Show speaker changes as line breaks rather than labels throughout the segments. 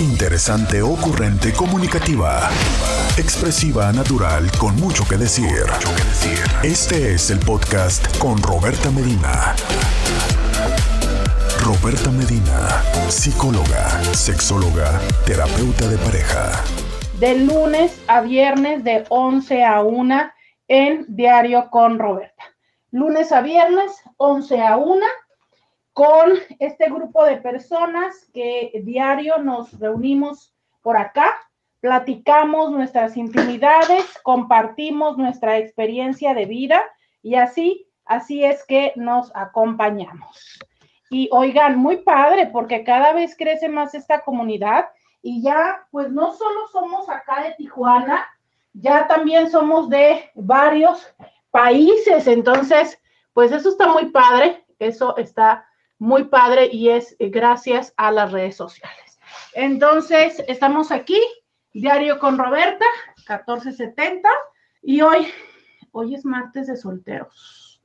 Interesante, ocurrente, comunicativa. Expresiva, natural, con mucho que decir. Este es el podcast con Roberta Medina. Roberta Medina, psicóloga, sexóloga, terapeuta de pareja.
De lunes a viernes de 11 a 1 en Diario con Roberta. Lunes a viernes, 11 a 1 con este grupo de personas que diario nos reunimos por acá, platicamos nuestras intimidades, compartimos nuestra experiencia de vida y así, así es que nos acompañamos. Y oigan, muy padre, porque cada vez crece más esta comunidad y ya, pues no solo somos acá de Tijuana, ya también somos de varios países, entonces, pues eso está muy padre, eso está muy padre y es gracias a las redes sociales. Entonces, estamos aquí, Diario con Roberta, 1470, y hoy, hoy es martes de solteros.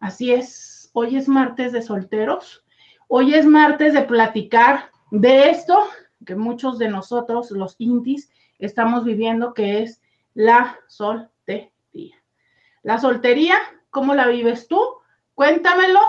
Así es, hoy es martes de solteros. Hoy es martes de platicar de esto que muchos de nosotros, los intis, estamos viviendo, que es la soltería. La soltería, ¿cómo la vives tú? Cuéntamelo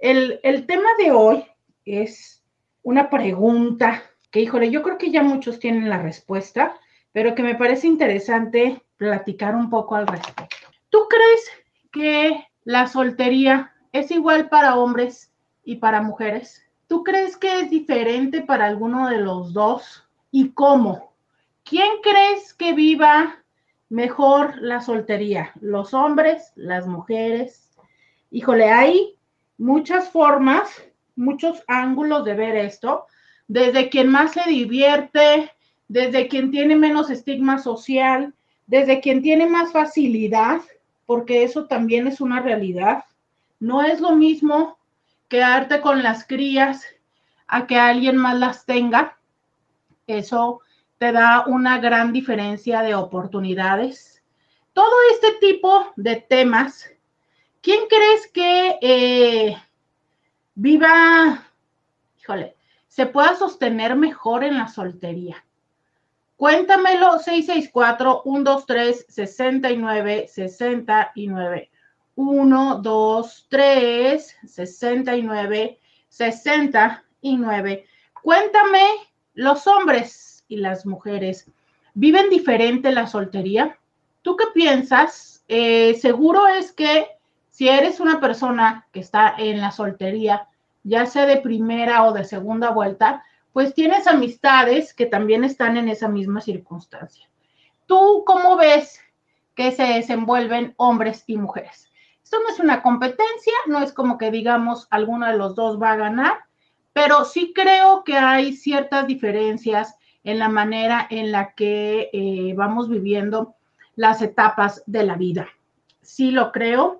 el, tema de hoy es una pregunta que, híjole, yo creo que ya muchos tienen la respuesta, pero que me parece interesante platicar un poco al respecto. ¿Tú crees que la soltería es igual para hombres y para mujeres? ¿Tú crees que es diferente para alguno de los dos? ¿Y cómo? ¿Quién crees que viva mejor la soltería? ¿Los hombres? ¿Las mujeres? Híjole, hay muchas formas, muchos ángulos de ver esto, desde quien más se divierte, desde quien tiene menos estigma social, desde quien tiene más facilidad, porque eso también es una realidad. No es lo mismo quedarte con las crías a que alguien más las tenga. Eso te da una gran diferencia de oportunidades. Todo este tipo de temas ¿Quién crees que eh, viva, híjole, se pueda sostener mejor en la soltería? Cuéntamelo 664-123-69-69. 1, 2, 3, 69, 69. Cuéntame, los hombres y las mujeres, ¿viven diferente la soltería? ¿Tú qué piensas? Eh, seguro es que si eres una persona que está en la soltería, ya sea de primera o de segunda vuelta, pues tienes amistades que también están en esa misma circunstancia. ¿Tú cómo ves que se desenvuelven hombres y mujeres? Esto no es una competencia, no es como que digamos alguno de los dos va a ganar, pero sí creo que hay ciertas diferencias en la manera en la que eh, vamos viviendo las etapas de la vida. Sí lo creo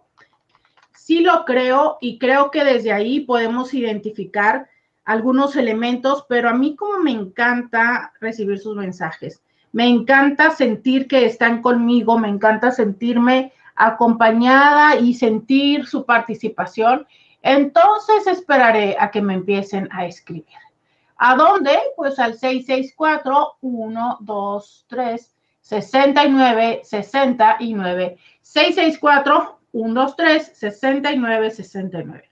sí lo creo y creo que desde ahí podemos identificar algunos elementos, pero a mí como me encanta recibir sus mensajes, me encanta sentir que están conmigo, me encanta sentirme acompañada y sentir su participación, entonces esperaré a que me empiecen a escribir. ¿A dónde? Pues al 664-123. 69 69 664 1, 2, 3, 69, 69.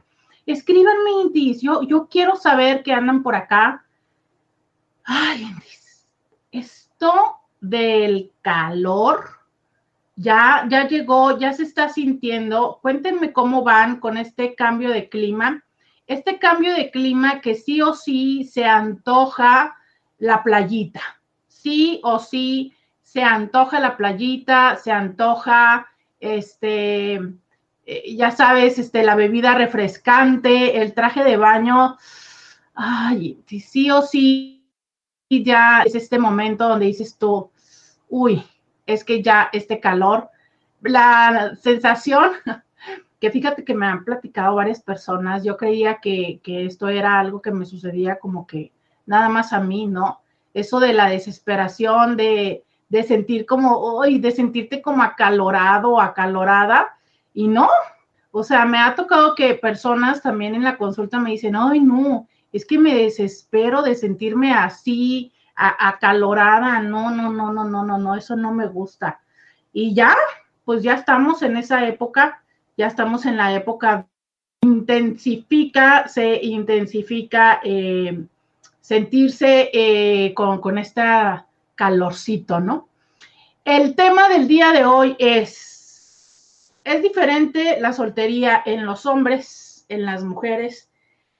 Escríbanme, Intis. Yo, yo quiero saber que andan por acá. Ay, Intis. Esto del calor ya, ya llegó, ya se está sintiendo. Cuéntenme cómo van con este cambio de clima. Este cambio de clima que sí o sí se antoja la playita. Sí o sí se antoja la playita, se antoja este, eh, ya sabes, este, la bebida refrescante, el traje de baño, ay, sí o sí, ya es este momento donde dices tú, uy, es que ya este calor, la sensación, que fíjate que me han platicado varias personas, yo creía que, que esto era algo que me sucedía como que nada más a mí, ¿no? Eso de la desesperación, de, de sentir como, hoy, de sentirte como acalorado, acalorada, y no, o sea, me ha tocado que personas también en la consulta me dicen, ay, no, es que me desespero de sentirme así, acalorada, no, no, no, no, no, no, no, eso no me gusta. Y ya, pues ya estamos en esa época, ya estamos en la época, intensifica, se intensifica eh, sentirse eh, con, con este calorcito, ¿no? El tema del día de hoy es, es diferente la soltería en los hombres, en las mujeres,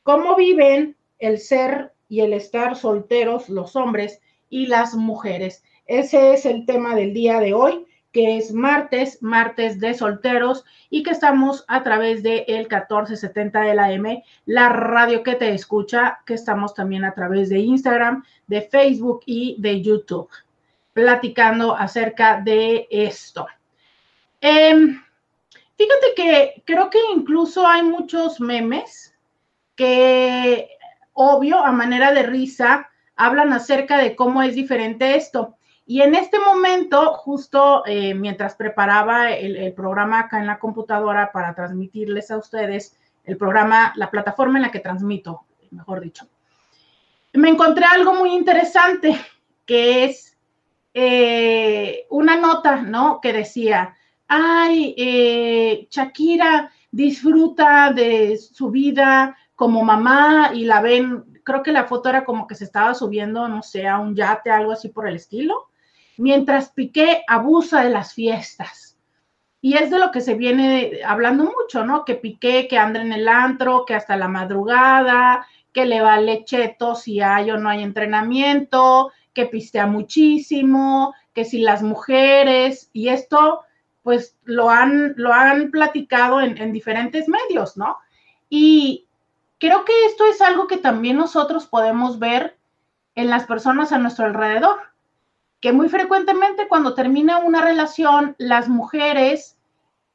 cómo viven el ser y el estar solteros los hombres y las mujeres. Ese es el tema del día de hoy, que es martes, martes de solteros y que estamos a través de el 1470 de la M, la radio que te escucha, que estamos también a través de Instagram, de Facebook y de YouTube, platicando acerca de esto. Em, fíjate que creo que incluso hay muchos memes que obvio, a manera de risa, hablan acerca de cómo es diferente esto. Y en este momento, justo eh, mientras preparaba el, programa acá en la computadora para transmitirles a ustedes el programa, la plataforma en la que transmito, mejor dicho, me encontré algo muy interesante, que es eh, una nota, ¿no? Que decía, ay, eh, Shakira disfruta de su vida como mamá y la ven, creo que la foto era como que se estaba subiendo, no sé, a un yate, algo así por el estilo, mientras Piqué abusa de las fiestas. Y es de lo que se viene hablando mucho, ¿no? Que Piqué, que anda en el antro, que hasta la madrugada, que le vale cheto si hay o no hay entrenamiento, que pistea muchísimo, que si las mujeres, y esto pues lo han, lo han platicado en, en diferentes medios, ¿no? Y, creo que esto es algo que también nosotros podemos ver en las personas a nuestro alrededor, que muy frecuentemente cuando termina una relación, las mujeres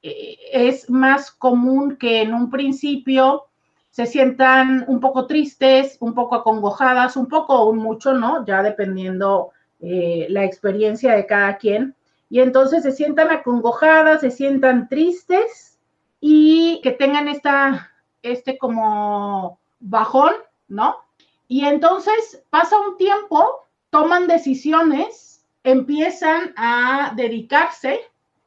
eh, es más común que en un principio se sientan un poco tristes, un poco acongojadas, un poco o mucho, ¿no? Ya dependiendo eh, la experiencia de cada quien. Y entonces se sientan acongojadas, se sientan tristes y que tengan esta este como bajón, ¿no? Y entonces pasa un tiempo, toman decisiones, empiezan a dedicarse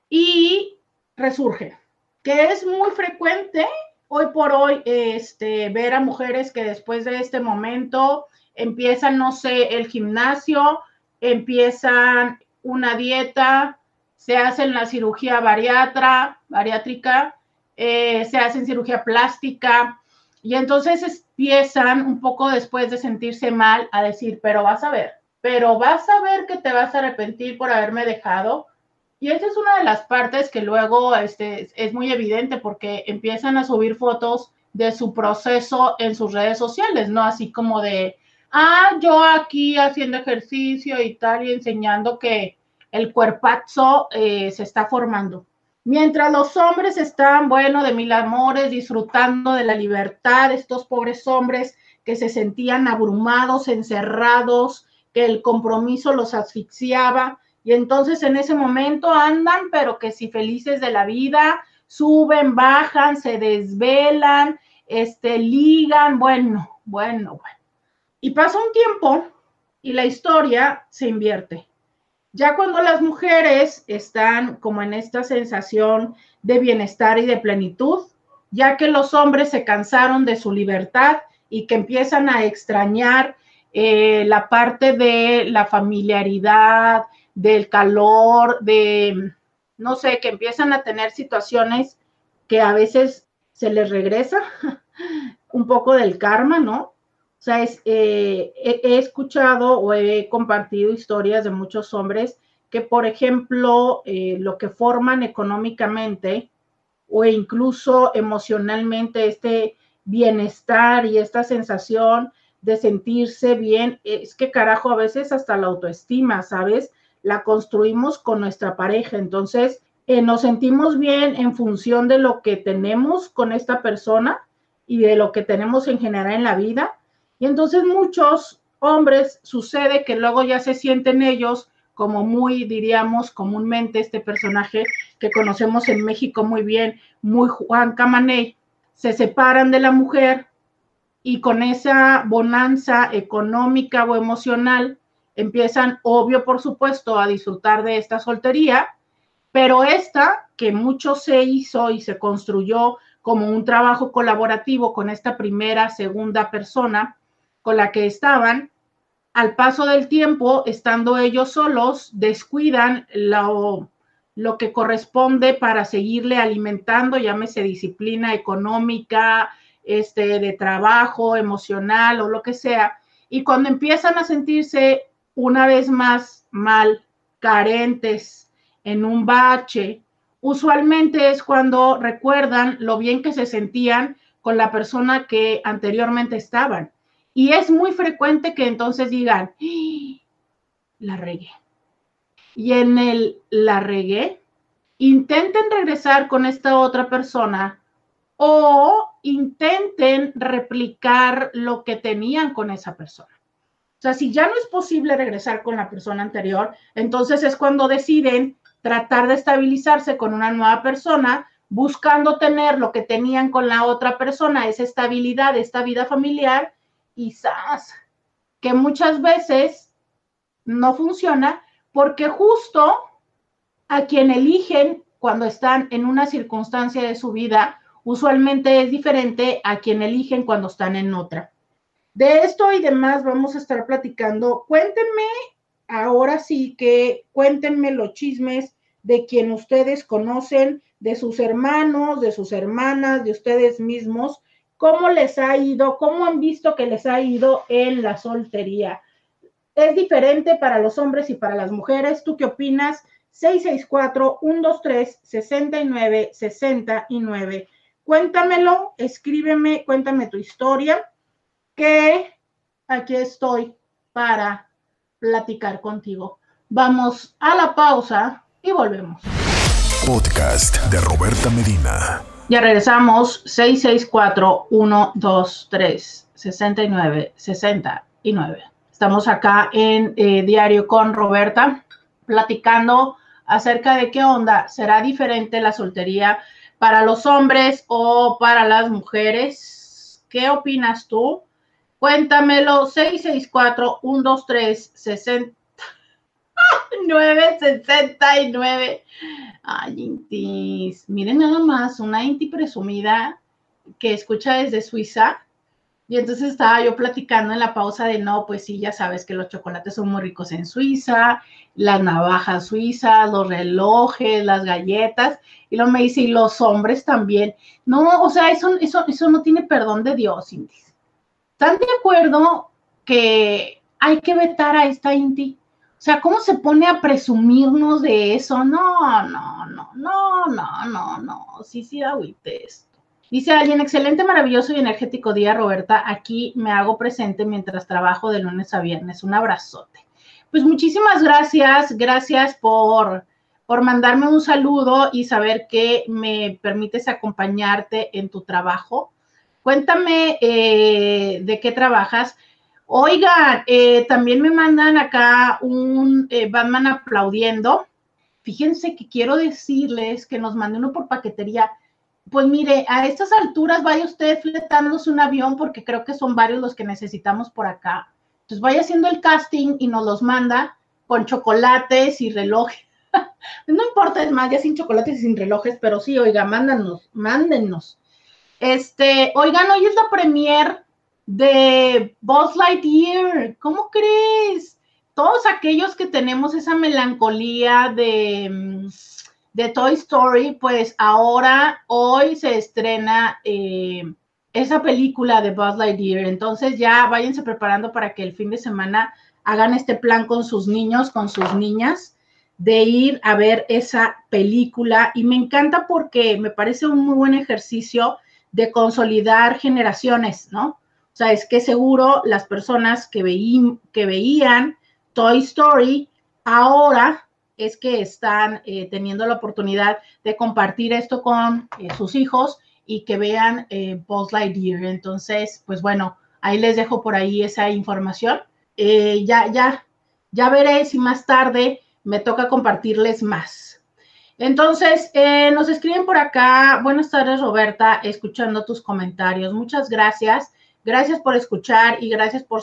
y resurgen, que es muy frecuente hoy por hoy este, ver a mujeres que después de este momento empiezan, no sé, el gimnasio, empiezan una dieta, se hacen la cirugía bariatra, bariátrica, eh, se hacen cirugía plástica y entonces empiezan un poco después de sentirse mal a decir, pero vas a ver, pero vas a ver que te vas a arrepentir por haberme dejado. Y esa es una de las partes que luego este, es muy evidente porque empiezan a subir fotos de su proceso en sus redes sociales, ¿no? Así como de, ah, yo aquí haciendo ejercicio y tal y enseñando que el cuerpazo eh, se está formando. Mientras los hombres están, bueno, de mil amores, disfrutando de la libertad, estos pobres hombres que se sentían abrumados, encerrados, que el compromiso los asfixiaba, y entonces en ese momento andan, pero que si felices de la vida, suben, bajan, se desvelan, este, ligan, bueno, bueno, bueno. Y pasa un tiempo y la historia se invierte. Ya cuando las mujeres están como en esta sensación de bienestar y de plenitud, ya que los hombres se cansaron de su libertad y que empiezan a extrañar eh, la parte de la familiaridad, del calor, de, no sé, que empiezan a tener situaciones que a veces se les regresa un poco del karma, ¿no? O sea, eh, he, escuchado o he compartido historias de muchos hombres que, por ejemplo, eh, lo que forman económicamente o incluso emocionalmente este bienestar y esta sensación de sentirse bien, es que carajo, a veces hasta la autoestima, ¿sabes? La construimos con nuestra pareja. Entonces, eh, nos sentimos bien en función de lo que tenemos con esta persona y de lo que tenemos en general en la vida y entonces muchos hombres sucede que luego ya se sienten ellos como muy, diríamos, comúnmente este personaje que conocemos en México muy bien, muy Juan Camaney, se separan de la mujer y con esa bonanza económica o emocional empiezan, obvio, por supuesto, a disfrutar de esta soltería, pero esta que mucho se hizo y se construyó como un trabajo colaborativo con esta primera, segunda persona con la que estaban, al paso del tiempo, estando ellos solos, descuidan lo, lo que corresponde para seguirle alimentando, llámese disciplina económica, este, de trabajo, emocional o lo que sea. Y cuando empiezan a sentirse una vez más mal, carentes, en un bache, usualmente es cuando recuerdan lo bien que se sentían con la persona que anteriormente estaban. Y es muy frecuente que entonces digan, ¡Ah! la regué. Y en el la regué, intenten regresar con esta otra persona o intenten replicar lo que tenían con esa persona. O sea, si ya no es posible regresar con la persona anterior, entonces es cuando deciden tratar de estabilizarse con una nueva persona, buscando tener lo que tenían con la otra persona, esa estabilidad, esta vida familiar, quizás que muchas veces no funciona porque justo a quien eligen cuando están en una circunstancia de su vida, usualmente es diferente a quien eligen cuando están en otra. De esto y demás vamos a estar platicando. Cuéntenme, ahora sí que cuéntenme los chismes de quien ustedes conocen, de sus hermanos, de sus hermanas, de ustedes mismos, ¿Cómo les ha ido? ¿Cómo han visto que les ha ido en la soltería? ¿Es diferente para los hombres y para las mujeres? ¿Tú qué opinas? 664-123-6969. Cuéntamelo, escríbeme, cuéntame tu historia, que aquí estoy para platicar contigo. Vamos a la pausa y volvemos.
Podcast de Roberta Medina.
Ya regresamos, 664-123-69-69. Estamos acá en eh, Diario con Roberta, platicando acerca de qué onda será diferente la soltería para los hombres o para las mujeres. ¿Qué opinas tú? Cuéntamelo, 664-123-6969. Ay, Intis, miren nada más, una Inti presumida que escucha desde Suiza. Y entonces estaba yo platicando en la pausa de no, pues sí, ya sabes que los chocolates son muy ricos en Suiza, las navajas suizas, los relojes, las galletas. Y luego me dice, y los hombres también. No, o sea, eso, eso, eso no tiene perdón de Dios, Intis. ¿Están de acuerdo que hay que vetar a esta Inti? O sea, ¿cómo se pone a presumirnos de eso? No, no, no, no, no, no, no. Sí, sí, agüite esto. Dice alguien, excelente, maravilloso y energético día, Roberta. Aquí me hago presente mientras trabajo de lunes a viernes. Un abrazote. Pues muchísimas gracias, gracias por, por mandarme un saludo y saber que me permites acompañarte en tu trabajo. Cuéntame eh, de qué trabajas. Oigan, eh, también me mandan acá un eh, Batman aplaudiendo. Fíjense que quiero decirles que nos mande uno por paquetería. Pues mire, a estas alturas vaya usted fletándose un avión porque creo que son varios los que necesitamos por acá. Entonces vaya haciendo el casting y nos los manda con chocolates y relojes. no importa, es más, ya sin chocolates y sin relojes, pero sí, oiga, mándanos, mándennos. Este, oigan, hoy es la premier de Buzz Lightyear. ¿Cómo crees? Todos aquellos que tenemos esa melancolía de, mm, de Toy Story, pues ahora, hoy se estrena eh, esa película de Buzz Lightyear. Entonces ya váyanse preparando para que el fin de semana hagan este plan con sus niños, con sus niñas, de ir a ver esa película. Y me encanta porque me parece un muy buen ejercicio de consolidar generaciones, ¿no? O sea, es que seguro las personas que, que veían Toy Story ahora es que están eh, teniendo la oportunidad de compartir esto con eh, sus hijos y que vean eh, Buzz Lightyear. Entonces, pues bueno, ahí les dejo por ahí esa información. Eh, ya, ya, ya veré si más tarde me toca compartirles más. Entonces, nos escriben por acá. Buenas tardes, Roberta, escuchando tus comentarios. Muchas gracias. Gracias por escuchar y gracias por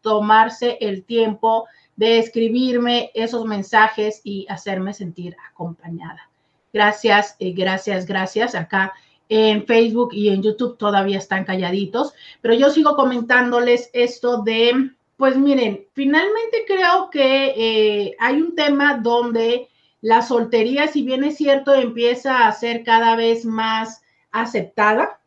tomarse el tiempo de escribirme esos mensajes y hacerme sentir acompañada. Gracias, eh, gracias, gracias. Acá en Facebook y en YouTube todavía están calladitos, pero yo sigo comentándoles esto de, pues miren, finalmente creo que eh, hay un tema donde la soltería, si bien es cierto, empieza a ser cada vez más aceptada,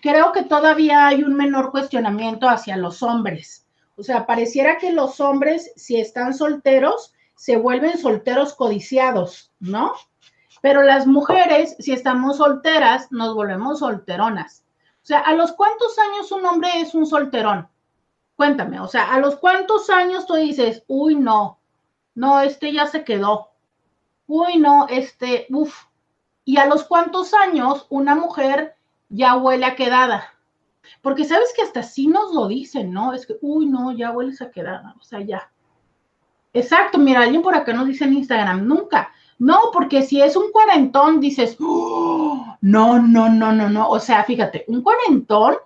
creo que todavía hay un menor cuestionamiento hacia los hombres. O sea, pareciera que los hombres, si están solteros, se vuelven solteros codiciados, ¿no? Pero las mujeres, si estamos solteras, nos volvemos solteronas. O sea, ¿a los cuántos años un hombre es un solterón? Cuéntame, o sea, ¿a los cuántos años tú dices, uy, no, no, este ya se quedó? Uy, no, este, uff. ¿Y a los cuántos años una mujer ya huele a quedada? Porque sabes que hasta así nos lo dicen, ¿no? Es que, uy, no, ya hueles a quedada, o sea, ya. Exacto, mira, alguien por acá nos dice en Instagram, nunca. No, porque si es un cuarentón, dices, oh, no, no, no, no, no. O sea, fíjate, un cuarentón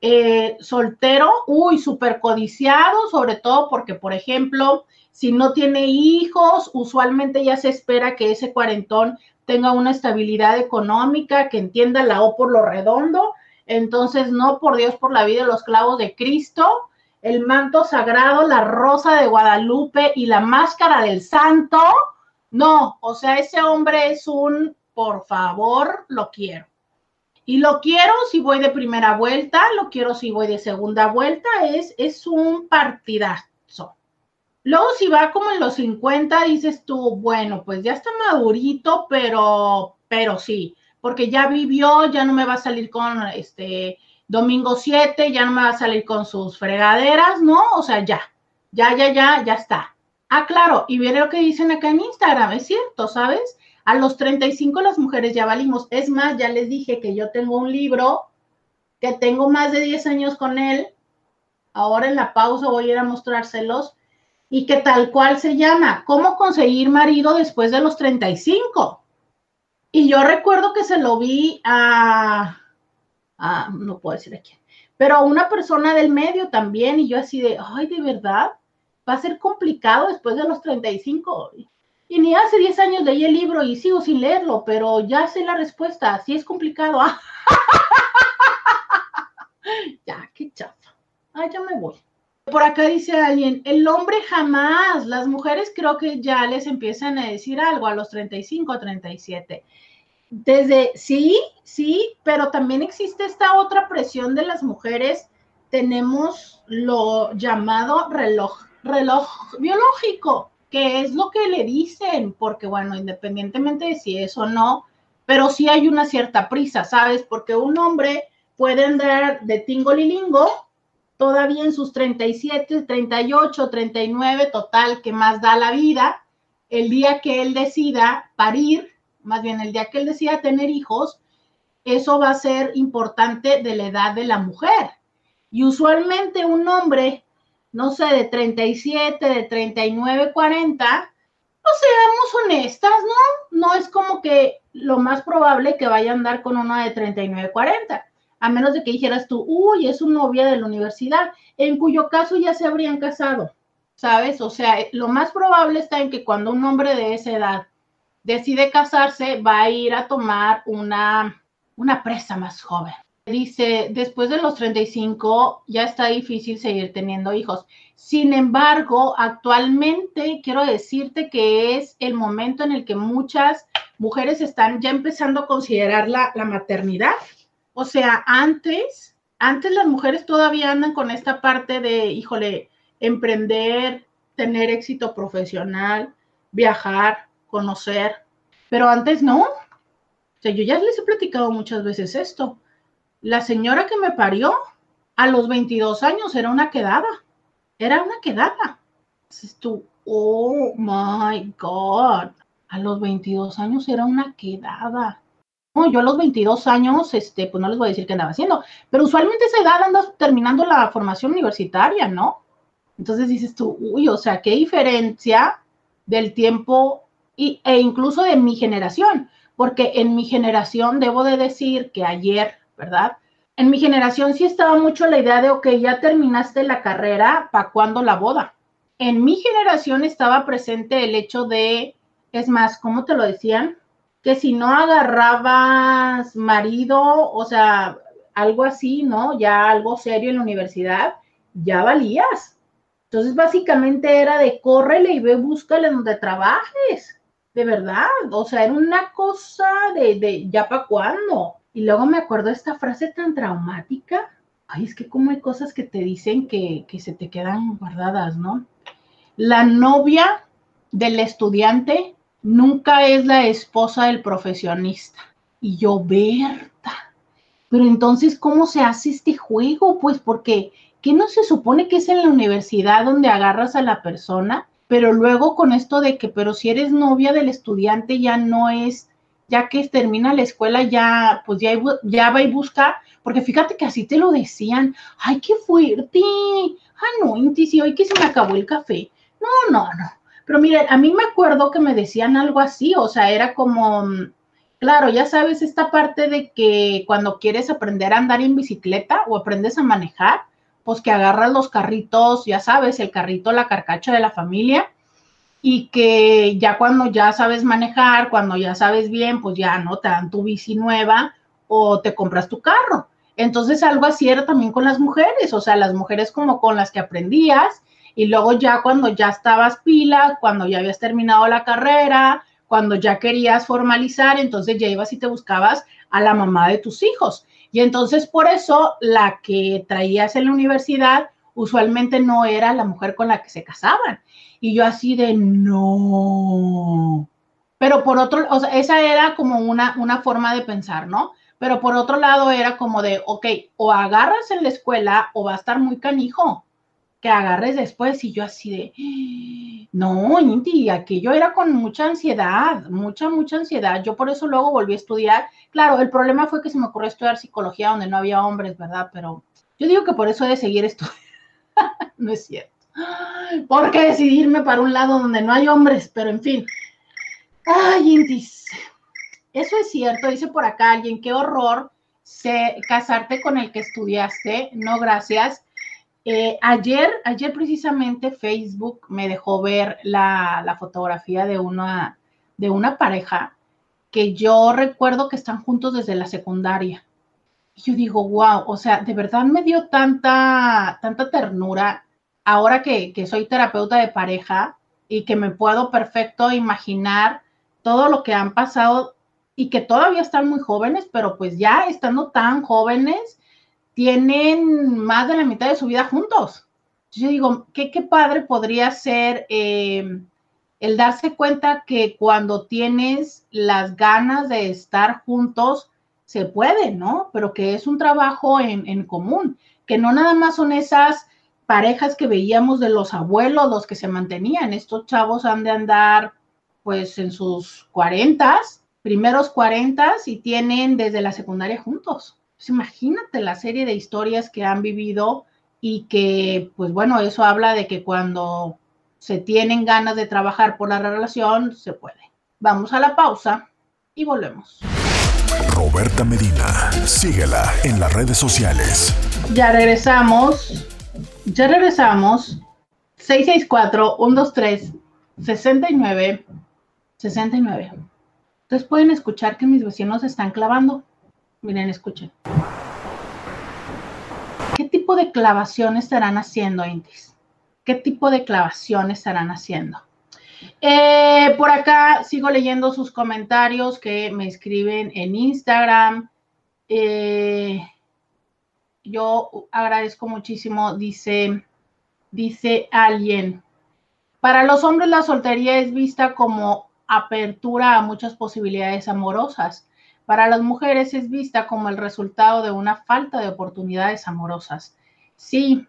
eh, soltero, uy, súper codiciado, sobre todo porque, por ejemplo, si no tiene hijos, usualmente ya se espera que ese cuarentón tenga una estabilidad económica, que entienda la O por lo redondo. Entonces, no por Dios, por la vida los clavos de Cristo, el manto sagrado, la rosa de Guadalupe y la máscara del santo no, o sea, ese hombre es un, por favor, lo quiero. Y lo quiero si voy de primera vuelta, lo quiero si voy de segunda vuelta, es, es un partidazo. Luego si va como en los 50, dices tú, bueno, pues ya está madurito, pero, pero sí, porque ya vivió, ya no me va a salir con este domingo 7, ya no me va a salir con sus fregaderas, ¿no? O sea, ya, ya, ya, ya, ya está. Ah, claro, y viene lo que dicen acá en Instagram, es cierto, ¿sabes? A los 35 las mujeres ya valimos. Es más, ya les dije que yo tengo un libro, que tengo más de 10 años con él. Ahora en la pausa voy a ir a mostrárselos. Y que tal cual se llama, ¿cómo conseguir marido después de los 35? Y yo recuerdo que se lo vi a, no puedo decir a quién, pero a una persona del medio también. Y yo así de, ay, de verdad va a ser complicado después de los 35. Y ni hace 10 años leí el libro y sigo sin leerlo, pero ya sé la respuesta. Sí es complicado. ya, qué chafa. Ah, ya me voy. Por acá dice alguien, el hombre jamás, las mujeres creo que ya les empiezan a decir algo a los 35, 37. Desde, sí, sí, pero también existe esta otra presión de las mujeres. Tenemos lo llamado reloj reloj biológico, que es lo que le dicen, porque bueno, independientemente de si es o no, pero sí hay una cierta prisa, ¿sabes? Porque un hombre puede andar de tingolilingo todavía en sus 37, 38, 39, total, que más da la vida, el día que él decida parir, más bien el día que él decida tener hijos, eso va a ser importante de la edad de la mujer. Y usualmente un hombre no sé, de 37, de 39, 40, pues seamos honestas, ¿no? No es como que lo más probable que vaya a andar con una de 39, 40, a menos de que dijeras tú, uy, es su novia de la universidad, en cuyo caso ya se habrían casado, ¿sabes? O sea, lo más probable está en que cuando un hombre de esa edad decide casarse, va a ir a tomar una, una presa más joven. Dice, después de los 35 ya está difícil seguir teniendo hijos. Sin embargo, actualmente quiero decirte que es el momento en el que muchas mujeres están ya empezando a considerar la, la maternidad. O sea, antes, antes las mujeres todavía andan con esta parte de, híjole, emprender, tener éxito profesional, viajar, conocer, pero antes no. O sea, yo ya les he platicado muchas veces esto la señora que me parió a los 22 años era una quedada, era una quedada. Dices tú, oh my God, a los 22 años era una quedada. Yo a los 22 años, este, pues no les voy a decir qué andaba haciendo, pero usualmente esa edad andas terminando la formación universitaria, ¿no? Entonces dices tú, uy, o sea, qué diferencia del tiempo y, e incluso de mi generación, porque en mi generación debo de decir que ayer ¿verdad? en mi generación sí estaba mucho la idea de, ok, ya terminaste la carrera, ¿para cuándo la boda? En mi generación estaba presente el hecho de, es más, ¿cómo te lo decían? Que si no agarrabas marido, o sea, algo así, ¿no? Ya algo serio en la universidad, ya valías. Entonces, básicamente era de córrele y ve, búscale donde trabajes. De verdad. O sea, era una cosa de, de ya para cuándo. Y luego me acuerdo esta frase tan traumática. Ay, es que como hay cosas que te dicen que, que se te quedan guardadas, ¿no? La novia del estudiante nunca es la esposa del profesionista. Y yo, Berta, pero entonces, ¿cómo se hace este juego? Pues porque, ¿qué no se supone que es en la universidad donde agarras a la persona? Pero luego con esto de que, pero si eres novia del estudiante ya no es, ya que termina la escuela, ya, pues ya, ya va y busca, porque fíjate que así te lo decían, ay, qué fuerte, ah, no, Inti, sí, hoy que se me acabó el café. No, no, no. Pero miren, a mí me acuerdo que me decían algo así, o sea, era como, Claro, ya sabes esta parte de que cuando quieres aprender a andar en bicicleta o aprendes a manejar, pues que agarras los carritos, ya sabes, el carrito, la carcacha de la familia, y que ya cuando ya sabes manejar, cuando ya sabes bien, pues ya no te dan tu bici nueva o te compras tu carro. Entonces algo así era también con las mujeres, o sea, las mujeres como con las que aprendías y luego ya cuando ya estabas pila, cuando ya habías terminado la carrera, cuando ya querías formalizar, entonces ya ibas y te buscabas a la mamá de tus hijos. Y entonces por eso la que traías en la universidad usualmente no era la mujer con la que se casaban. Y yo así de no. Pero por otro, o sea, esa era como una, una forma de pensar, ¿no? Pero por otro lado era como de, ok, o agarras en la escuela o va a estar muy canijo que agarres después y yo así de, no, Inti, aquello era con mucha ansiedad, mucha, mucha ansiedad. Yo por eso luego volví a estudiar. Claro, el problema fue que se me ocurrió estudiar psicología donde no había hombres, ¿verdad? Pero yo digo que por eso he de seguir estudiando. no es cierto. ¿Por qué decidirme para un lado donde no hay hombres? Pero en fin. Ay, Intis. Eso es cierto, dice por acá alguien, qué horror casarte con el que estudiaste. No, gracias eh, ayer, ayer precisamente Facebook me dejó ver la, fotografía de una, de una pareja que yo recuerdo que están juntos desde la secundaria. Y yo digo, wow, o sea, de verdad me dio tanta, tanta ternura ahora que, que soy terapeuta de pareja y que me puedo perfecto imaginar todo lo que han pasado y que todavía están muy jóvenes, pero pues ya estando tan jóvenes, tienen más de la mitad de su vida juntos. Yo digo, ¿qué, qué padre podría ser eh, el darse cuenta que cuando tienes las ganas de estar juntos, se puede, ¿no? Pero que es un trabajo en, en común, que no nada más son esas parejas que veíamos de los abuelos, los que se mantenían. Estos chavos han de andar pues en sus cuarentas, primeros cuarentas y tienen desde la secundaria juntos. Pues imagínate la serie de historias que han vivido y que, pues bueno, eso habla de que cuando se tienen ganas de trabajar por la relación, se puede. Vamos a la pausa y volvemos.
Roberta Medina, síguela en las redes sociales.
Ya regresamos, ya regresamos. 664-123-69, 69. Ustedes pueden escuchar que mis vecinos están clavando. Miren, escuchen. ¿Qué tipo de clavación estarán haciendo, Intis? ¿Qué tipo de clavación estarán haciendo? Eh, por acá sigo leyendo sus comentarios que me escriben en Instagram. Eh, yo agradezco muchísimo, dice, dice alguien, para los hombres la soltería es vista como apertura a muchas posibilidades amorosas para las mujeres es vista como el resultado de una falta de oportunidades amorosas. Sí,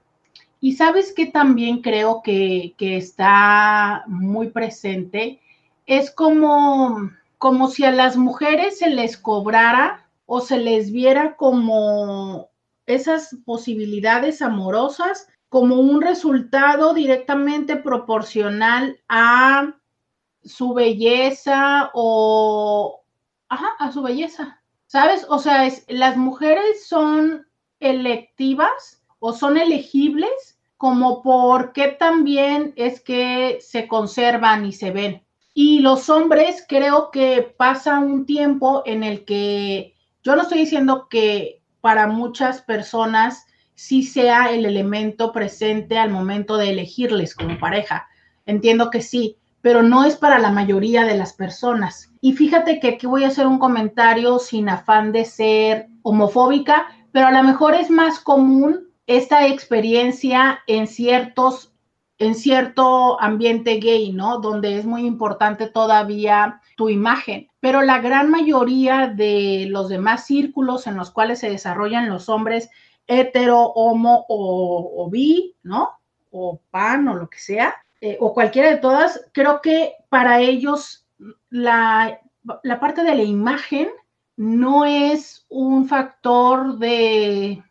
y sabes que también creo que, está muy presente, es como, como si a las mujeres se les cobrara o se les viera como esas posibilidades amorosas como un resultado directamente proporcional a su belleza o, a su belleza, ¿sabes? O sea, es, las mujeres son electivas o son elegibles como por qué también es que se conservan y se ven. Y los hombres creo que pasa un tiempo en el que yo no estoy diciendo que para muchas personas sí sea el elemento presente al momento de elegirles como pareja. Entiendo que sí, pero no es para la mayoría de las personas. Y fíjate que aquí voy a hacer un comentario sin afán de ser homofóbica, pero a lo mejor es más común esta experiencia en ciertos en cierto ambiente gay, ¿no? Donde es muy importante todavía tu imagen. Pero la gran mayoría de los demás círculos en los cuales se desarrollan los hombres hetero, homo o, o bi, ¿no? O pan o lo que sea, eh, o cualquiera de todas, creo que para ellos la, parte de la imagen no es un factor de,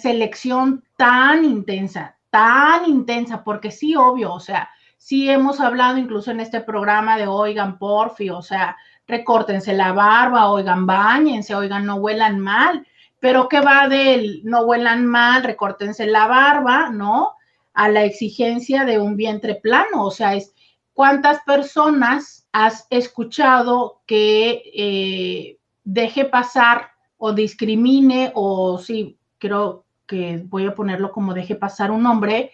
selección tan intensa, tan intensa, porque sí, obvio, o sea, sí hemos hablado incluso en este programa de oigan, porfi, o sea, recórtense la barba, oigan, bañense, oigan, no huelan mal, pero ¿qué va del no huelan mal, recórtense la barba, ¿no? A la exigencia de un vientre plano. O sea, es cuántas personas has escuchado que eh, deje pasar o discrimine o sí, creo que voy a ponerlo como deje pasar un hombre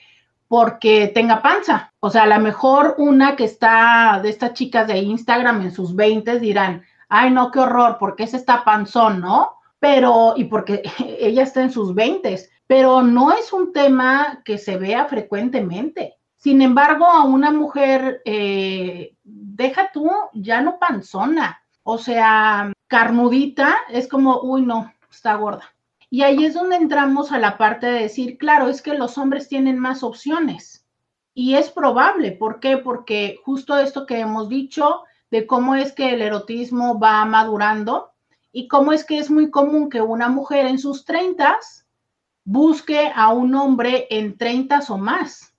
porque tenga panza. O sea, a lo mejor una que está de estas chicas de Instagram en sus 20 dirán, ay, no, qué horror, porque es esta panzón, ¿no? Pero, y porque ella está en sus 20 pero no es un tema que se vea frecuentemente. Sin embargo, a una mujer, eh, deja tú, ya no panzona, o sea, carnudita, es como, uy, no, está gorda. Y ahí es donde entramos a la parte de decir, claro, es que los hombres tienen más opciones. Y es probable, ¿por qué? Porque justo esto que hemos dicho de cómo es que el erotismo va madurando y cómo es que es muy común que una mujer en sus treintas busque a un hombre en 30 o más.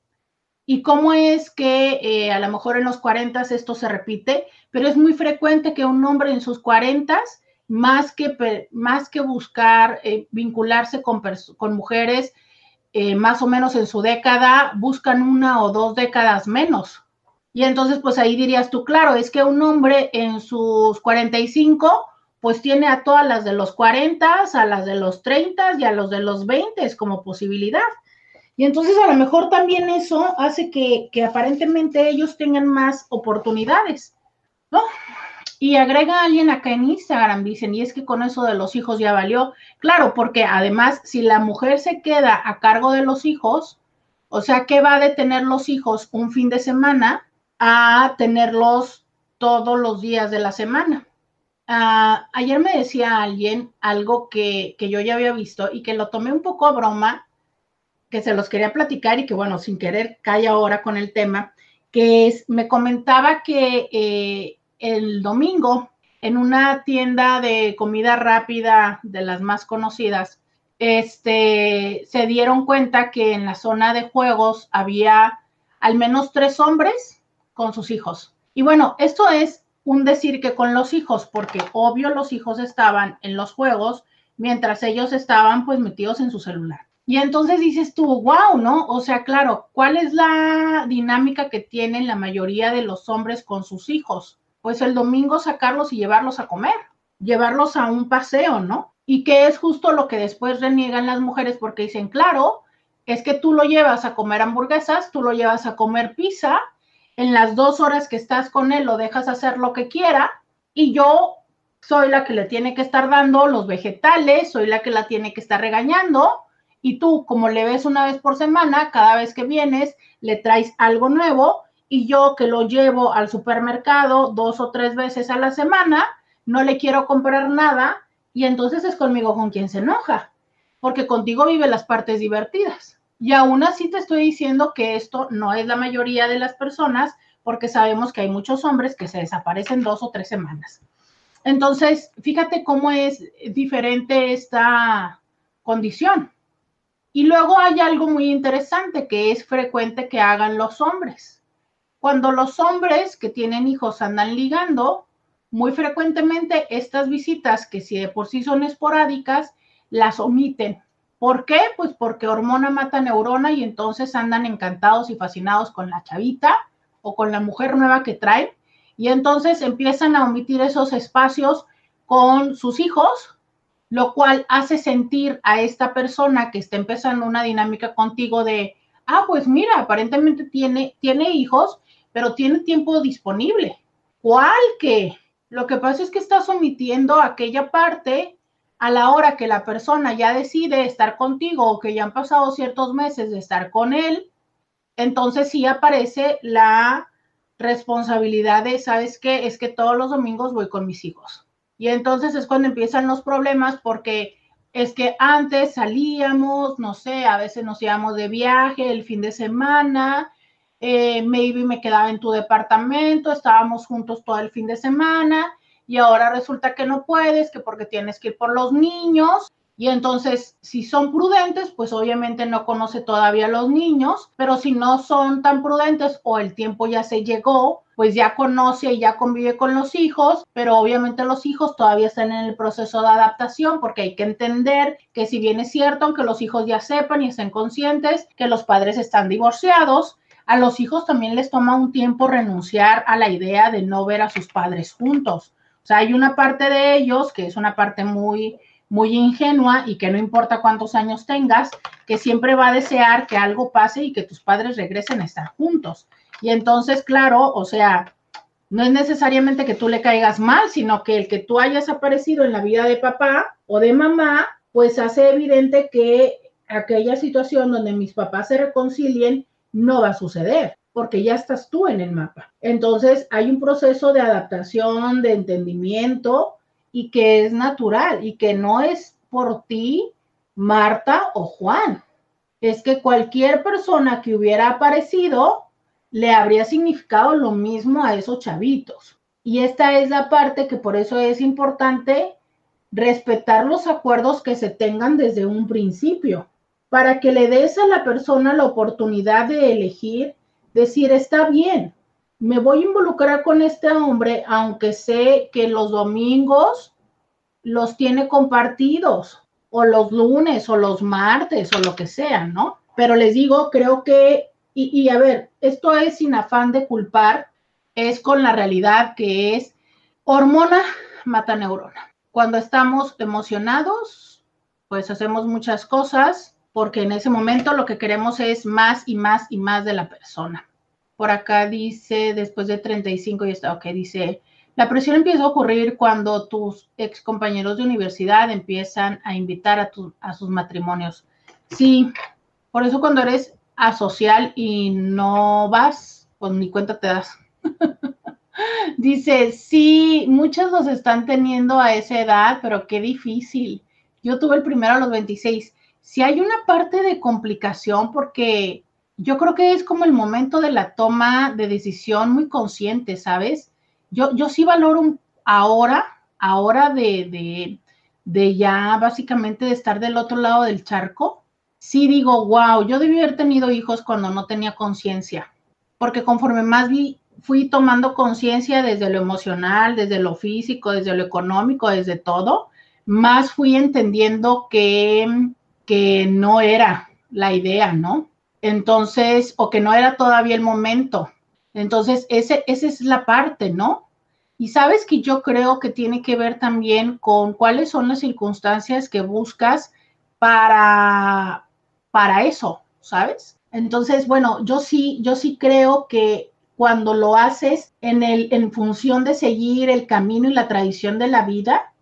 ¿Y cómo es que eh, a lo mejor en los 40 esto se repite? Pero es muy frecuente que un hombre en sus 40 más que, más que buscar eh, vincularse con, mujeres eh, más o menos en su década, buscan una o dos décadas menos. Y entonces, pues ahí dirías tú, claro, es que un hombre en sus 45 pues tiene a todas las de los 40, a las de los 30 y a los de los 20 como posibilidad. Y entonces a lo mejor también eso hace que, aparentemente ellos tengan más oportunidades, ¿no? Y agrega a alguien acá en Instagram, dicen, y es que con eso de los hijos ya valió. Claro, porque además, si la mujer se queda a cargo de los hijos, o sea, ¿qué va a detener los hijos un fin de semana a tenerlos todos los días de la semana? Ah, ayer me decía alguien algo que, yo ya había visto y que lo tomé un poco a broma, que se los quería platicar y que bueno, sin querer cae ahora con el tema, que es, me comentaba que eh, el domingo en una tienda de comida rápida de las más conocidas, este, se dieron cuenta que en la zona de juegos había al menos tres hombres con sus hijos. Y bueno, esto es un decir que con los hijos, porque obvio los hijos estaban en los juegos mientras ellos estaban pues metidos en su celular. Y entonces dices tú, wow, ¿no? O sea, claro, ¿cuál es la dinámica que tienen la mayoría de los hombres con sus hijos? Pues el domingo sacarlos y llevarlos a comer, llevarlos a un paseo, ¿no? Y que es justo lo que después reniegan las mujeres porque dicen, claro, es que tú lo llevas a comer hamburguesas, tú lo llevas a comer pizza, en las dos horas que estás con él lo dejas hacer lo que quiera y yo soy la que le tiene que estar dando los vegetales, soy la que la tiene que estar regañando y tú como le ves una vez por semana, cada vez que vienes le traes algo nuevo y yo que lo llevo al supermercado dos o tres veces a la semana, no le quiero comprar nada y entonces es conmigo con quien se enoja, porque contigo vive las partes divertidas. Y aún así te estoy diciendo que esto no es la mayoría de las personas, porque sabemos que hay muchos hombres que se desaparecen dos o tres semanas. Entonces, fíjate cómo es diferente esta condición. Y luego hay algo muy interesante que es frecuente que hagan los hombres. Cuando los hombres que tienen hijos andan ligando, muy frecuentemente estas visitas, que si de por sí son esporádicas, las omiten ¿Por qué? Pues porque hormona mata neurona y entonces andan encantados y fascinados con la chavita o con la mujer nueva que traen y entonces empiezan a omitir esos espacios con sus hijos, lo cual hace sentir a esta persona que está empezando una dinámica contigo de, ah, pues mira, aparentemente tiene, tiene hijos, pero tiene tiempo disponible. ¿Cuál que? Lo que pasa es que estás omitiendo aquella parte a la hora que la persona ya decide estar contigo o que ya han pasado ciertos meses de estar con él, entonces sí aparece la responsabilidad de, ¿sabes qué? Es que todos los domingos voy con mis hijos. Y entonces es cuando empiezan los problemas porque es que antes salíamos, no sé, a veces nos íbamos de viaje el fin de semana, eh, maybe me quedaba en tu departamento, estábamos juntos todo el fin de semana y ahora resulta que no puedes, que porque tienes que ir por los niños y entonces, si son prudentes, pues obviamente no conoce todavía a los niños, pero si no son tan prudentes o el tiempo ya se llegó, pues ya conoce y ya convive con los hijos, pero obviamente los hijos todavía están en el proceso de adaptación porque hay que entender que si bien es cierto, aunque los hijos ya sepan y estén conscientes que los padres están divorciados, a los hijos también les toma un tiempo renunciar a la idea de no ver a sus padres juntos. O sea, hay una parte de ellos que es una parte muy muy ingenua y que no importa cuántos años tengas, que siempre va a desear que algo pase y que tus padres regresen a estar juntos. Y entonces, claro, o sea, no es necesariamente que tú le caigas mal, sino que el que tú hayas aparecido en la vida de papá o de mamá, pues hace evidente que aquella situación donde mis papás se reconcilien no va a suceder porque ya estás tú en el mapa. Entonces hay un proceso de adaptación, de entendimiento, y que es natural y que no es por ti, Marta o Juan. Es que cualquier persona que hubiera aparecido le habría significado lo mismo a esos chavitos. Y esta es la parte que por eso es importante respetar los acuerdos que se tengan desde un principio, para que le des a la persona la oportunidad de elegir, decir, está bien, me voy a involucrar con este hombre, aunque sé que los domingos los tiene compartidos, o los lunes, o los martes, o lo que sea, ¿no? Pero les digo, creo que, y, a ver, esto es sin afán de culpar, es con la realidad que es hormona mata neurona. Cuando estamos emocionados, pues hacemos muchas cosas porque en ese momento lo que queremos es más y más y más de la persona. Por acá dice, después de 35 y está, ok, dice, la presión empieza a ocurrir cuando tus ex compañeros de universidad empiezan a invitar a, a sus matrimonios. Sí, por eso cuando eres asocial y no vas, pues ni cuenta te das. Dice, sí, muchos los están teniendo a esa edad, pero qué difícil. Yo tuve el primero a los 26. Si hay una parte de complicación porque yo creo que es como el momento de la toma de decisión muy consciente, ¿sabes? Yo, yo sí valoro ahora, ahora de, de, ya básicamente de estar del otro lado del charco, sí digo, wow, yo debí haber tenido hijos cuando no tenía conciencia, porque conforme más fui tomando conciencia desde lo emocional, desde lo físico, desde lo económico, desde todo, más fui entendiendo que, que no era la idea, ¿no? Entonces, o que no era todavía el momento. Entonces, ese, esa es la parte, ¿no? Y sabes que yo creo que tiene que ver también con cuáles son las circunstancias que buscas para, para eso, ¿sabes? Entonces, bueno, yo sí, yo sí creo que cuando lo haces en, el, en función de seguir el camino y la tradición de la vida,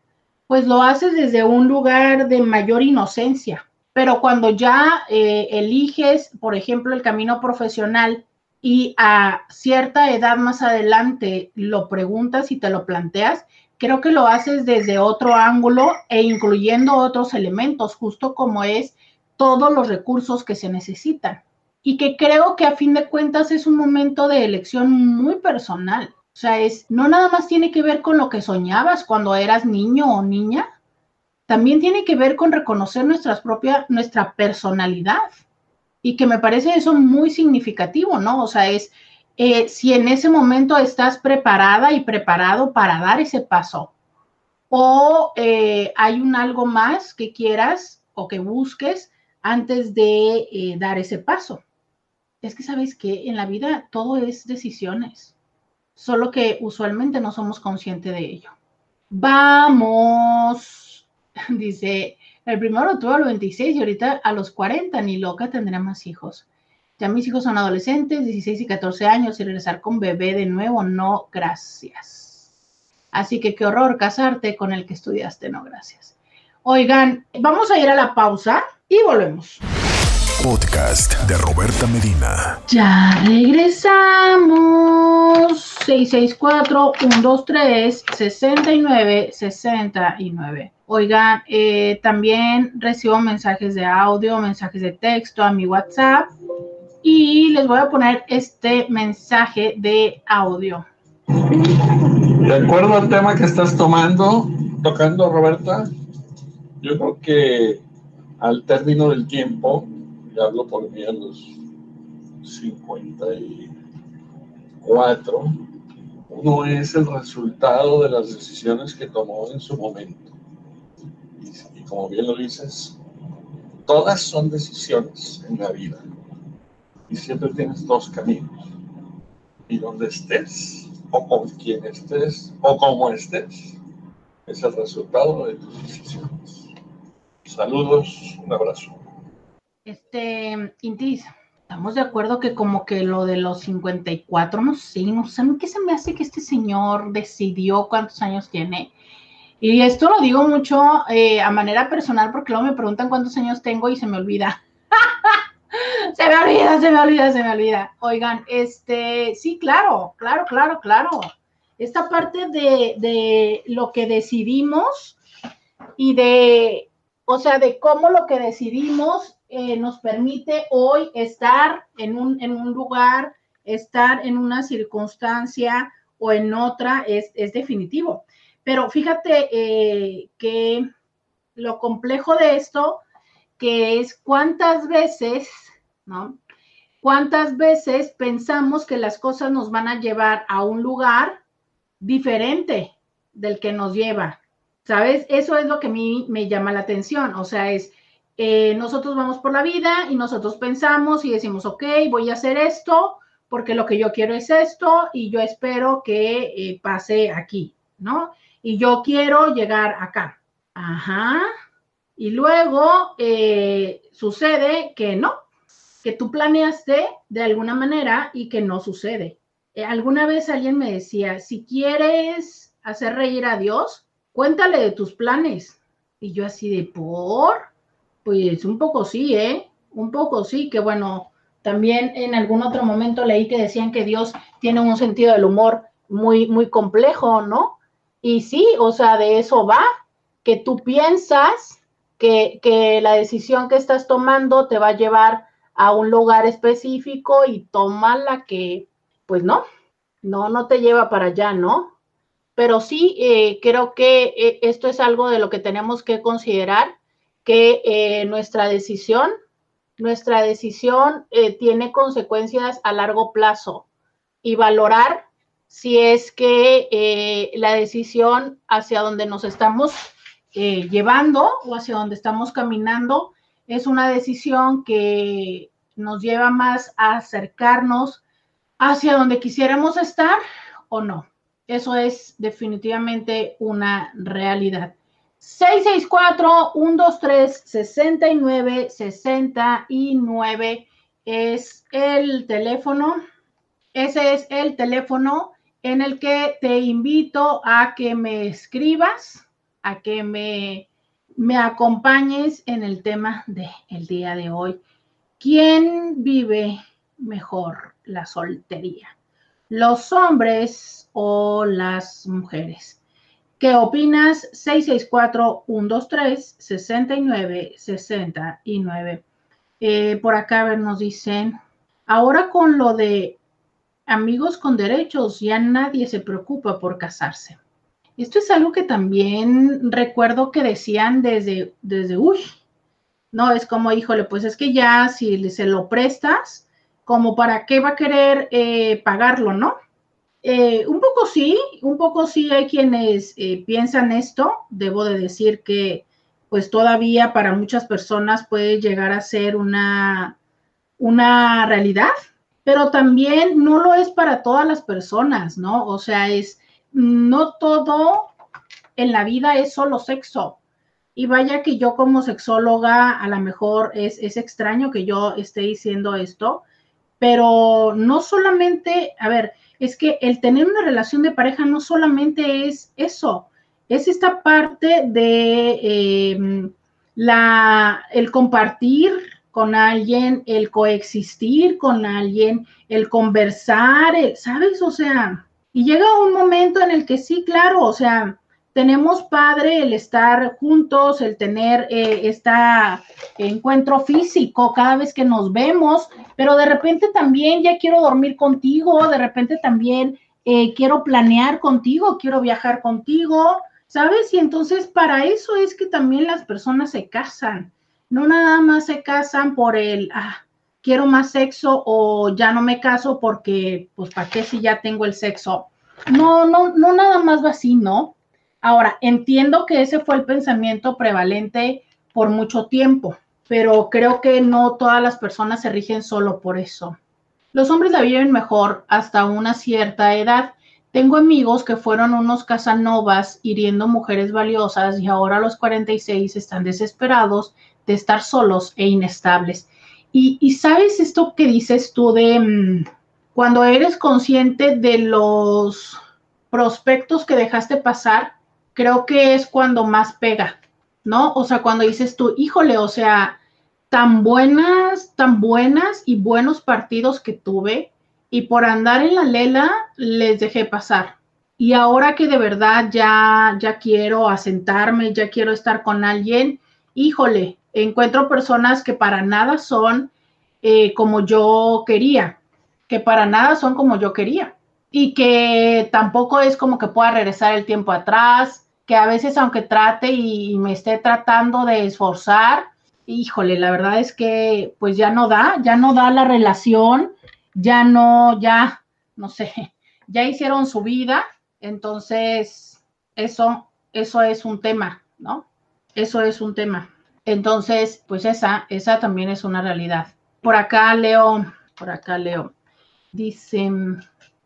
pues lo haces desde un lugar de mayor inocencia, pero cuando ya eh, eliges, por ejemplo, el camino profesional y a cierta edad más adelante lo preguntas y te lo planteas, creo que lo haces desde otro ángulo e incluyendo otros elementos, justo como es todos los recursos que se necesitan. Y que creo que a fin de cuentas es un momento de elección muy personal. O sea, es no nada más tiene que ver con lo que soñabas cuando eras niño o niña, también tiene que ver con reconocer nuestras propias, nuestra personalidad. Y que me parece eso muy significativo, ¿no? O sea, es eh, si en ese momento estás preparada y preparado para dar ese paso o eh, hay un algo más que quieras o que busques antes de eh, dar ese paso. Es que sabes que en la vida todo es decisiones, solo que usualmente no somos conscientes de ello. Vamos, dice, el primero tuvo a los 26 y ahorita a los 40, ni loca tendrá más hijos. Ya mis hijos son adolescentes, 16 y 14 años, y regresar con bebé de nuevo, no, gracias. Así que qué horror casarte con el que estudiaste, no, gracias. Oigan, vamos a ir a la pausa y volvemos.
Podcast de Roberta Medina.
Ya regresamos. 664-123-6969. Oigan, eh, también recibo mensajes de audio, mensajes de texto a mi WhatsApp y les voy a poner este mensaje de audio.
De acuerdo al tema que estás tomando, tocando Roberta, yo creo que al término del tiempo, y hablo por mí a los 54, uno es el resultado de las decisiones que tomó en su momento. Y, y como bien lo dices, todas son decisiones en la vida y siempre tienes dos caminos. Y donde estés, o con quien estés, o como estés, es el resultado de tus decisiones. Saludos, un abrazo.
Este, Intis, estamos de acuerdo que como que lo de los 54, no sé, no sé, ¿qué se me hace que este señor decidió cuántos años tiene? Y esto lo digo mucho eh, a manera personal porque luego me preguntan cuántos años tengo y se me olvida. se me olvida, se me olvida, se me olvida. Oigan, este, sí, claro, claro, claro, claro. Esta parte de, de lo que decidimos y de, o sea, de cómo lo que decidimos eh, nos permite hoy estar en un, en un lugar, estar en una circunstancia o en otra, es, es definitivo. Pero fíjate eh, que lo complejo de esto, que es cuántas veces ¿no? ¿Cuántas veces pensamos que las cosas nos van a llevar a un lugar diferente del que nos lleva? ¿Sabes? Eso es lo que a mí me llama la atención. O sea, es, eh, nosotros vamos por la vida y nosotros pensamos y decimos, ok, voy a hacer esto porque lo que yo quiero es esto y yo espero que eh, pase aquí, ¿no? Y yo quiero llegar acá. Ajá. Y luego eh, sucede que no, que tú planeaste de alguna manera y que no sucede. Alguna vez alguien me decía, si quieres hacer reír a Dios, cuéntale de tus planes. Y yo así de, por, pues un poco sí, ¿eh? Un poco sí, que bueno, también en algún otro momento leí que decían que Dios tiene un sentido del humor muy, muy complejo, ¿no? Y sí, o sea, de eso va, que tú piensas que, que la decisión que estás tomando te va a llevar a un lugar específico y toma la que, pues no, no, no te lleva para allá, ¿no? Pero sí, eh, creo que eh, esto es algo de lo que tenemos que considerar, que eh, nuestra decisión, nuestra decisión tiene consecuencias a largo plazo y valorar si es que la decisión hacia donde nos estamos llevando o hacia donde estamos caminando es una decisión que nos lleva más a acercarnos hacia donde quisiéramos estar o no. Eso es definitivamente una realidad. 664-123-6969 es el teléfono. Ese es el teléfono en el que te invito a que me escribas, a que me me acompañes en el tema del el día de hoy. ¿Quién vive mejor la soltería? ¿Los hombres o las mujeres? ¿Qué opinas? 664-123-6969. Eh, por acá nos dicen, ahora con lo de amigos con derechos, ya nadie se preocupa por casarse. Esto es algo que también recuerdo que decían desde, desde, uy, no, es como, híjole, pues es que ya si se lo prestas, como para qué va a querer eh, pagarlo, ¿no? Eh, un poco sí, un poco sí hay quienes eh, piensan esto. Debo de decir que pues todavía para muchas personas puede llegar a ser una, una realidad, pero también no lo es para todas las personas, ¿no? O sea, es, no todo en la vida es solo sexo. Y vaya que yo como sexóloga, a lo mejor es, es extraño que yo esté diciendo esto, pero no solamente, a ver, es que el tener una relación de pareja no solamente es eso, es esta parte de em, la, el compartir con alguien, el coexistir con alguien, el conversar, eh, ¿sabes? O sea, y llega un momento en el que sí, claro, o sea, tenemos padre el estar juntos, el tener este encuentro físico cada vez que nos vemos, pero de repente también ya quiero dormir contigo, de repente también eh, quiero planear contigo, quiero viajar contigo, ¿sabes? Y entonces para eso es que también las personas se casan. No nada más se casan por el, ah, quiero más sexo o ya no me caso porque, pues, ¿para qué si ya tengo el sexo? No, no, no nada más va así, ¿no? Ahora, entiendo que ese fue el pensamiento prevalente por mucho tiempo, pero creo que no todas las personas se rigen solo por eso. Los hombres la viven mejor hasta una cierta edad tengo amigos que fueron unos casanovas hiriendo mujeres valiosas y ahora a los 46 están desesperados de estar solos e inestables. Y, sabes esto que dices tú de mm, cuando eres consciente de los prospectos que dejaste pasar, creo que es cuando más pega, ¿no? O sea, cuando dices tú, híjole, o sea, tan buenas, tan buenas y buenos partidos que tuve, y por andar en la lela les dejé pasar. Y ahora que de verdad ya, ya quiero asentarme, ya quiero estar con alguien, híjole, encuentro personas que para nada son eh, como yo quería, que para nada son como yo quería. Y que tampoco es como que pueda regresar el tiempo atrás, que a veces aunque trate y me esté tratando de esforzar, híjole, la verdad es que pues ya no da, ya no da la relación ya no, ya, no sé, ya hicieron su vida, entonces eso, eso es un tema, ¿no? Eso es un tema. Entonces, pues esa, esa también es una realidad. Por acá leo, por acá leo, dice,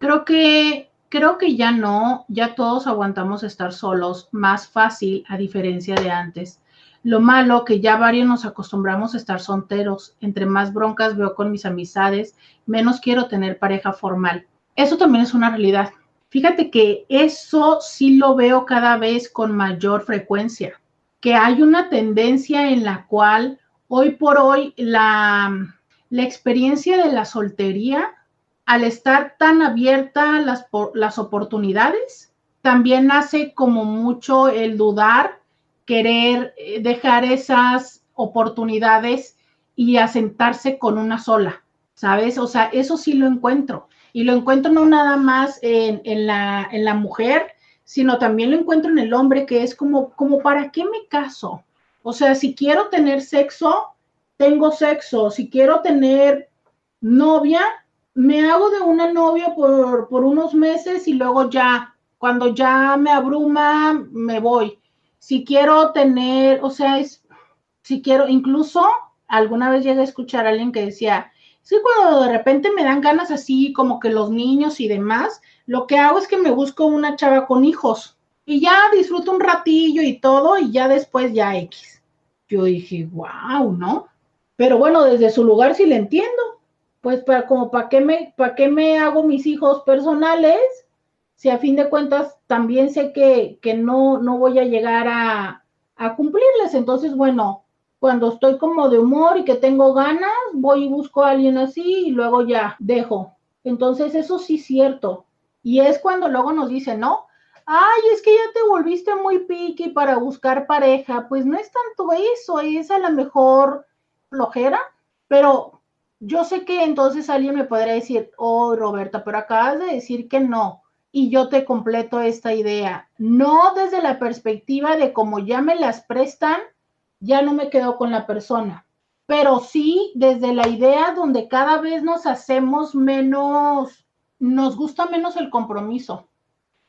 creo que, creo que ya no, ya todos aguantamos estar solos, más fácil a diferencia de antes. Lo malo que ya varios nos acostumbramos a estar solteros. Entre más broncas veo con mis amistades, menos quiero tener pareja formal. Eso también es una realidad. Fíjate que eso sí lo veo cada vez con mayor frecuencia, que hay una tendencia en la cual hoy por hoy la, la experiencia de la soltería, al estar tan abierta las, las oportunidades, también hace como mucho el dudar querer eh, dejar esas oportunidades y asentarse con una sola, ¿sabes? O sea, eso sí lo encuentro. Y lo encuentro no nada más en, la, en la mujer, sino también lo encuentro en el hombre, que es como, como, ¿para qué me caso? O sea, si quiero tener sexo, tengo sexo. Si quiero tener novia, me hago de una novia por, por unos meses y luego ya, cuando ya me abruma, me voy si quiero tener, o sea, es, si quiero, incluso alguna vez llegué a escuchar a alguien que decía, sí, cuando de repente me dan ganas así como que los niños y demás, lo que hago es que me busco una chava con hijos y ya disfruto un ratillo y todo y ya después ya X. Yo dije, wow, ¿no? Pero bueno, desde su lugar sí le entiendo. Pues para como para qué me para qué me hago mis hijos personales si a fin de cuentas también sé que, no, no voy a llegar a, a cumplirles. Entonces, bueno, cuando estoy como de humor y que tengo ganas, voy y busco a alguien así y luego ya dejo. Entonces, eso sí es cierto. Y es cuando luego nos dicen, ¿no? Ay, es que ya te volviste muy piqui para buscar pareja. Pues no es tanto eso, es a lo mejor flojera, pero yo sé que entonces alguien me podría decir, oh, Roberta, pero acabas de decir que no y yo te completo esta idea. No desde la perspectiva de como ya me las prestan, ya no me quedo con la persona, pero sí desde la idea donde cada vez nos hacemos menos, nos gusta menos el compromiso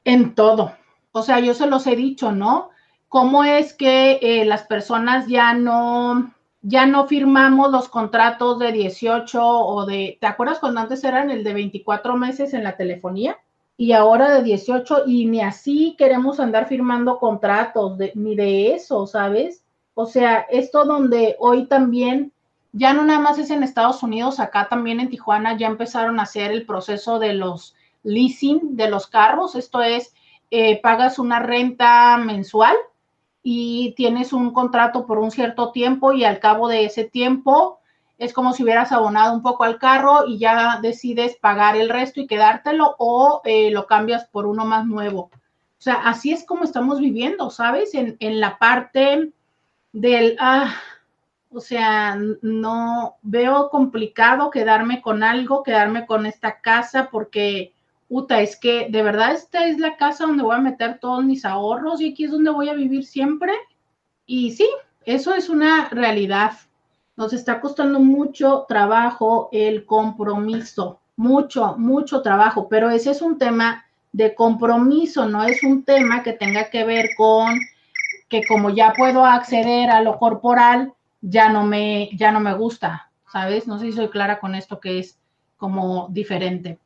en todo. O sea, yo se los he dicho, ¿no? cómo es que eh, las personas ya no, ya no firmamos los contratos de 18 o de, ¿te acuerdas cuando antes eran el de 24 meses en la telefonía? Y ahora de 18 y ni así queremos andar firmando contratos, ni de eso, ¿sabes? O sea, esto donde hoy también, ya no nada más es en Estados Unidos, acá también en Tijuana ya empezaron a hacer el proceso de los leasing de los carros, esto es, eh, pagas una renta mensual y tienes un contrato por un cierto tiempo y al cabo de ese tiempo es como si hubieras abonado un poco al carro y ya decides pagar el resto y quedártelo o eh, lo cambias por uno más nuevo. O sea, así es como estamos viviendo, ¿sabes? En, en la parte del, ah, o sea, no veo complicado quedarme con algo, quedarme con esta casa porque Uta, es que de verdad esta es la casa donde voy a meter todos mis ahorros y aquí es donde voy a vivir siempre. Y sí, eso es una realidad. Nos está costando mucho trabajo el compromiso, mucho, mucho trabajo, pero ese es un tema de compromiso, no es un tema que tenga que ver con que como ya puedo acceder a lo corporal, ya no me, ya no me gusta, ¿sabes? No sé si soy clara con esto que es como diferente.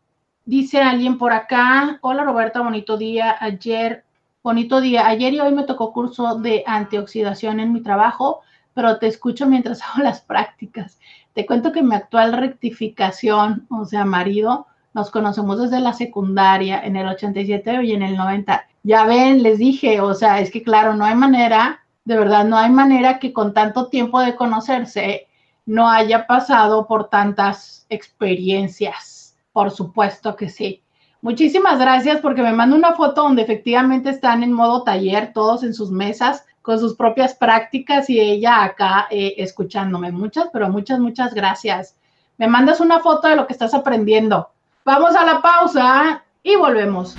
Dice alguien por acá, hola Roberta, bonito día. Ayer, bonito día. Ayer y hoy me tocó curso de antioxidación en mi trabajo, pero te escucho mientras hago las prácticas. Te cuento que mi actual rectificación, o sea, marido, nos conocemos desde la secundaria, en el 87 y en el 90. Ya ven, les dije, o sea, es que claro, no hay manera, de verdad, no hay manera que con tanto tiempo de conocerse no haya pasado por tantas experiencias por supuesto que sí. Muchísimas gracias porque me manda una foto donde efectivamente están en modo taller, todos en sus mesas, con sus propias prácticas y ella acá eh, escuchándome. Muchas, pero muchas, muchas gracias. Me mandas una foto de lo que estás aprendiendo. Vamos a la pausa y volvemos.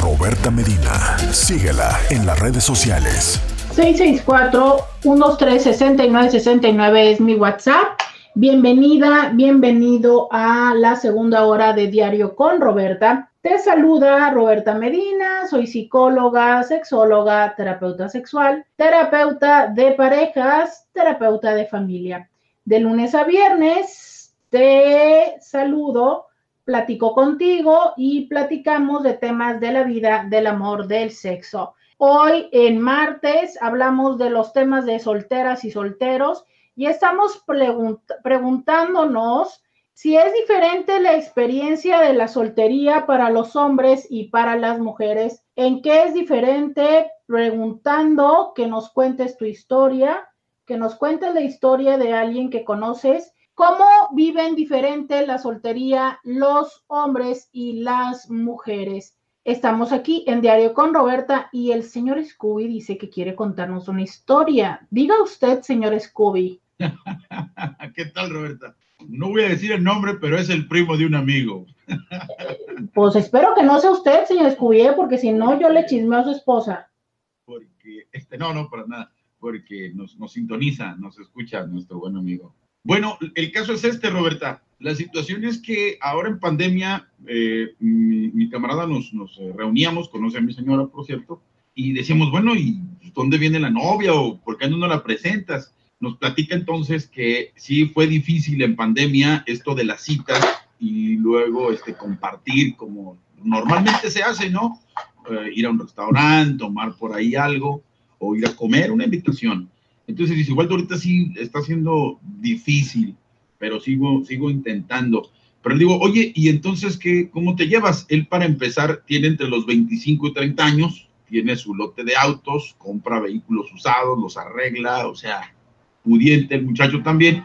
Roberta Medina, síguela en las redes sociales.
664-123-6969 es mi WhatsApp Bienvenida, bienvenido a la segunda hora de Diario con Roberta. Te saluda Roberta Medina, soy psicóloga, sexóloga, terapeuta sexual, terapeuta de parejas, terapeuta de familia. De lunes a viernes te saludo, platico contigo y platicamos de temas de la vida, del amor, del sexo. Hoy en martes hablamos de los temas de solteras y solteros y estamos preguntándonos si es diferente la experiencia de la soltería para los hombres y para las mujeres. ¿En qué es diferente? Preguntando que nos cuentes tu historia, que nos cuentes la historia de alguien que conoces. ¿Cómo viven diferente la soltería los hombres y las mujeres? Estamos aquí en Diario con Roberta y el señor Scooby dice que quiere contarnos una historia. Diga usted, señor Scooby.
¿Qué tal, Roberta? No voy a decir el nombre, pero es el primo de un amigo.
pues espero que no sea usted, señor Escubier, porque si no, yo le chismeo a su esposa.
Porque, este, no, no, para nada, porque nos, nos sintoniza, nos escucha nuestro buen amigo. Bueno, el caso es este, Roberta. La situación es que ahora en pandemia, eh, mi, camarada nos, nos eh, reuníamos, conoce a mi señora, por cierto, y decíamos, bueno, ¿y dónde viene la novia o por qué no nos la presentas? Nos platica entonces que sí fue difícil en pandemia esto de las citas y luego este, compartir como normalmente se hace, ¿no? Eh, ir a un restaurante, tomar por ahí algo o ir a comer, una invitación. Entonces dice, igual ahorita sí está siendo difícil, pero sigo, sigo intentando. Pero digo, oye, ¿y entonces qué, cómo te llevas? Él para empezar tiene entre los 25 y 30 años, tiene su lote de autos, compra vehículos usados, los arregla, o sea, pudiente el muchacho también,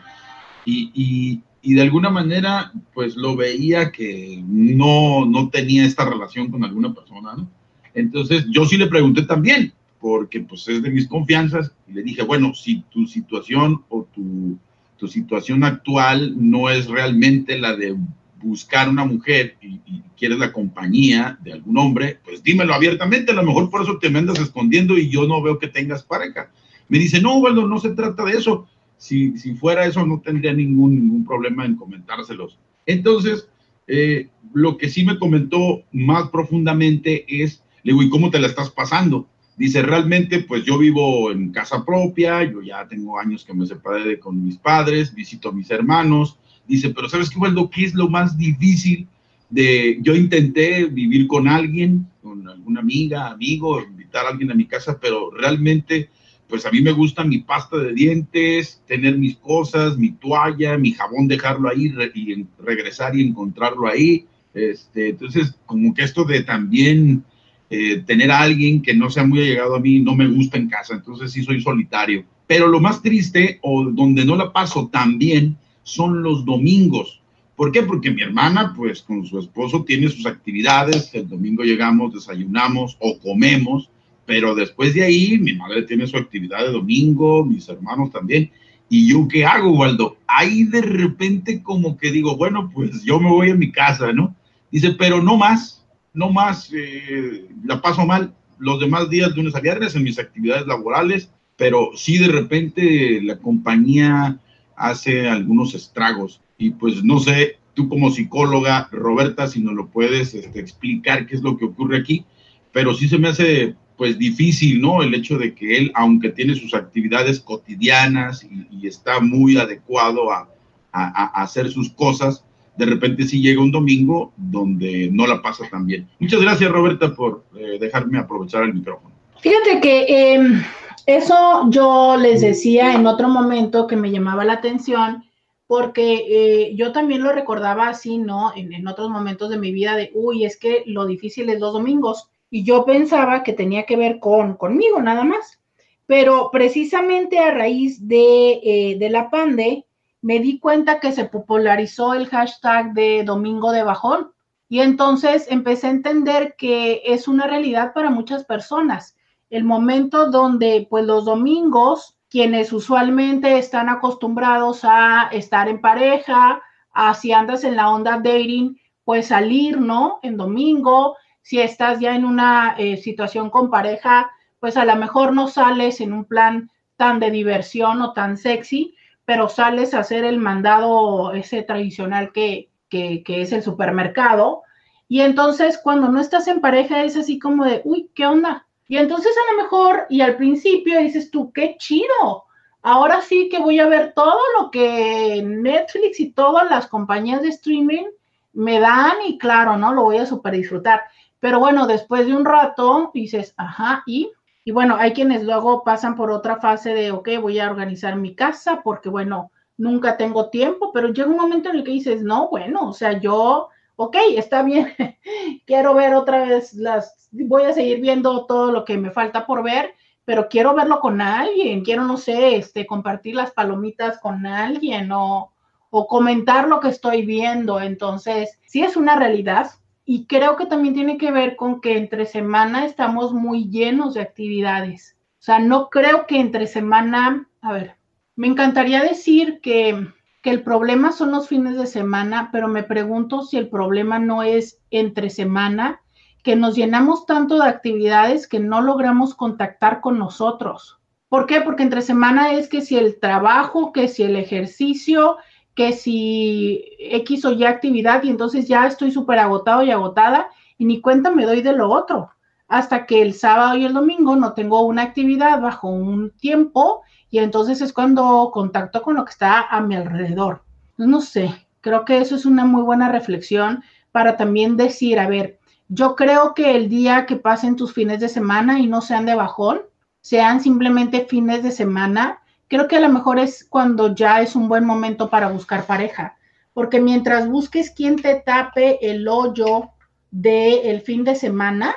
y, y, y, de alguna manera, pues lo veía que no, no tenía esta relación con alguna persona. Entonces yo sí le pregunté también, porque pues es de mis confianzas, y le dije, bueno, si tu situación o tu, tu situación actual no es realmente la de buscar una mujer y, y, quieres la compañía de algún hombre, pues dímelo abiertamente, a lo mejor por eso te me andas escondiendo y yo no veo que tengas pareja. Me dice, no, Waldo, no se trata de eso. Si, si fuera eso, no tendría ningún, ningún problema en comentárselos. Entonces, eh, lo que sí me comentó más profundamente es, le digo, ¿y cómo te la estás pasando? Dice, realmente, pues yo vivo en casa propia, yo ya tengo años que me separé de, con mis padres, visito a mis hermanos. Dice, pero ¿sabes qué, Waldo? ¿Qué es lo más difícil de, yo intenté vivir con alguien, con alguna amiga, amigo, invitar a alguien a mi casa, pero realmente, pues a mí me gusta mi pasta de dientes, tener mis cosas, mi toalla, mi jabón, dejarlo ahí y regresar y encontrarlo ahí. Este, entonces, como que esto de también eh, tener a alguien que no sea muy allegado a mí no me gusta en casa, entonces sí soy solitario. Pero lo más triste o donde no la paso tan bien son los domingos. ¿Por qué? Porque mi hermana, pues con su esposo tiene sus actividades, el domingo llegamos, desayunamos o comemos, pero después de ahí mi madre tiene su actividad de domingo, mis hermanos también. ¿Y yo qué hago, Waldo? Ahí de repente como que digo, bueno, pues yo me voy a mi casa, ¿no? Dice, pero no más, no más eh, la paso mal los demás días, lunes a viernes, en mis actividades laborales, pero sí de repente la compañía hace algunos estragos. Y pues no sé, tú como psicóloga, Roberta, si nos lo puedes este, explicar qué es lo que ocurre aquí, pero sí se me hace pues difícil, ¿no? El hecho de que él, aunque tiene sus actividades cotidianas y, está muy adecuado a, a hacer sus cosas, de repente sí llega un domingo donde no la pasa tan bien. Muchas gracias, Roberta, por eh, dejarme aprovechar el micrófono.
Fíjate que em, eso yo les decía en otro momento que me llamaba la atención, porque eh, yo también lo recordaba así, ¿no? En, en, otros momentos de mi vida de, uy, es que lo difícil es los domingos. Y yo pensaba que tenía que ver con conmigo nada más. Pero precisamente a raíz de, eh, de la pande, me di cuenta que se popularizó el hashtag de Domingo de Bajón y entonces empecé a entender que es una realidad para muchas personas. El momento donde pues los domingos, quienes usualmente están acostumbrados a estar en pareja, a si andas en la onda dating, pues salir, ¿no? En domingo, si estás ya en una eh, situación con pareja, pues a lo mejor no sales en un plan tan de diversión o tan sexy, pero sales a hacer el mandado ese tradicional que, que, es el supermercado. Y entonces cuando no estás en pareja es así como de, uy, ¿qué onda? Y entonces a lo mejor, y al principio dices tú, qué chido. Ahora sí que voy a ver todo lo que Netflix y todas las compañías de streaming me dan y claro, ¿no? Lo voy a super disfrutar. Pero bueno, después de un rato dices, ajá, y y bueno, hay quienes luego pasan por otra fase de, ok, voy a organizar mi casa porque, bueno, nunca tengo tiempo, pero llega un momento en el que dices, no, bueno, o sea, yo, ok, está bien, quiero ver otra vez las, voy a seguir viendo todo lo que me falta por ver, pero quiero verlo con alguien, quiero, no sé, este, compartir las palomitas con alguien o, o comentar lo que estoy viendo. Entonces, sí es una realidad, y creo que también tiene que ver con que entre semana estamos muy llenos de actividades. O sea, no creo que entre semana, a ver, me encantaría decir que, que el problema son los fines de semana, pero me pregunto si el problema no es entre semana, que nos llenamos tanto de actividades que no logramos contactar con nosotros. ¿Por qué? Porque entre semana es que si el trabajo, que si el ejercicio, que si X o Y actividad y entonces ya estoy súper agotado y agotada y ni cuenta me doy de lo otro. Hasta que el sábado y el domingo no tengo una actividad bajo un tiempo y entonces es cuando contacto con lo que está a mi alrededor. No sé, creo que eso es una muy buena reflexión para también decir, a ver, yo creo que el día que pasen tus fines de semana y no sean de bajón, sean simplemente fines de semana creo que a lo mejor es cuando ya es un buen momento para buscar pareja, porque mientras busques quien te tape el hoyo del fin de semana,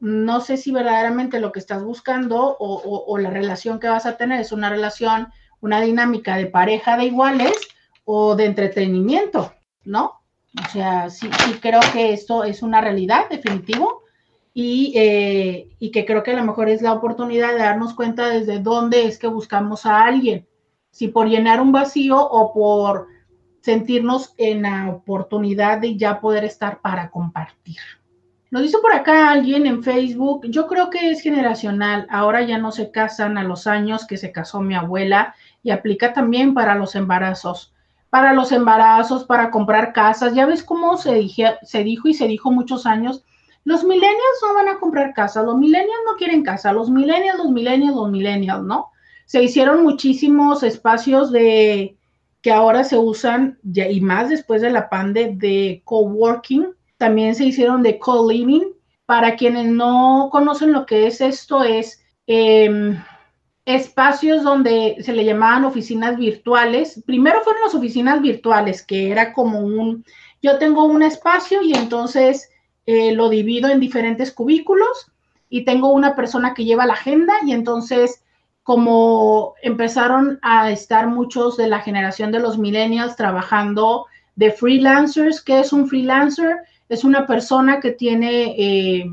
no sé si verdaderamente lo que estás buscando o, la relación que vas a tener es una relación, una dinámica de pareja de iguales o de entretenimiento, ¿no? O sea, sí, sí creo que esto es una realidad, definitivo, eh, y, que creo que a lo mejor es la oportunidad de darnos cuenta desde dónde es que buscamos a alguien, si por llenar un vacío o por sentirnos en la oportunidad de ya poder estar para compartir. Nos dice por acá alguien en Facebook, yo creo que es generacional, ahora ya no se casan a los años que se casó mi abuela y aplica también para los embarazos, para los embarazos, para comprar casas, ya ves cómo se, se dijo y se dijo muchos años los millennials no van a comprar casa, los millennials no quieren casa, los millennials, los millennials, los millennials, ¿no? Se hicieron muchísimos espacios de que ahora se usan y más después de la pandemia de coworking, también se hicieron de co-living. Para quienes no conocen lo que es esto, es em, espacios donde se le llamaban oficinas virtuales. Primero fueron las oficinas virtuales, que era como un, yo tengo un espacio y entonces eh, lo divido en diferentes cubículos y tengo una persona que lleva la agenda y entonces como empezaron a estar muchos de la generación de los millennials trabajando de freelancers, ¿qué es un freelancer? Es una persona que tiene eh,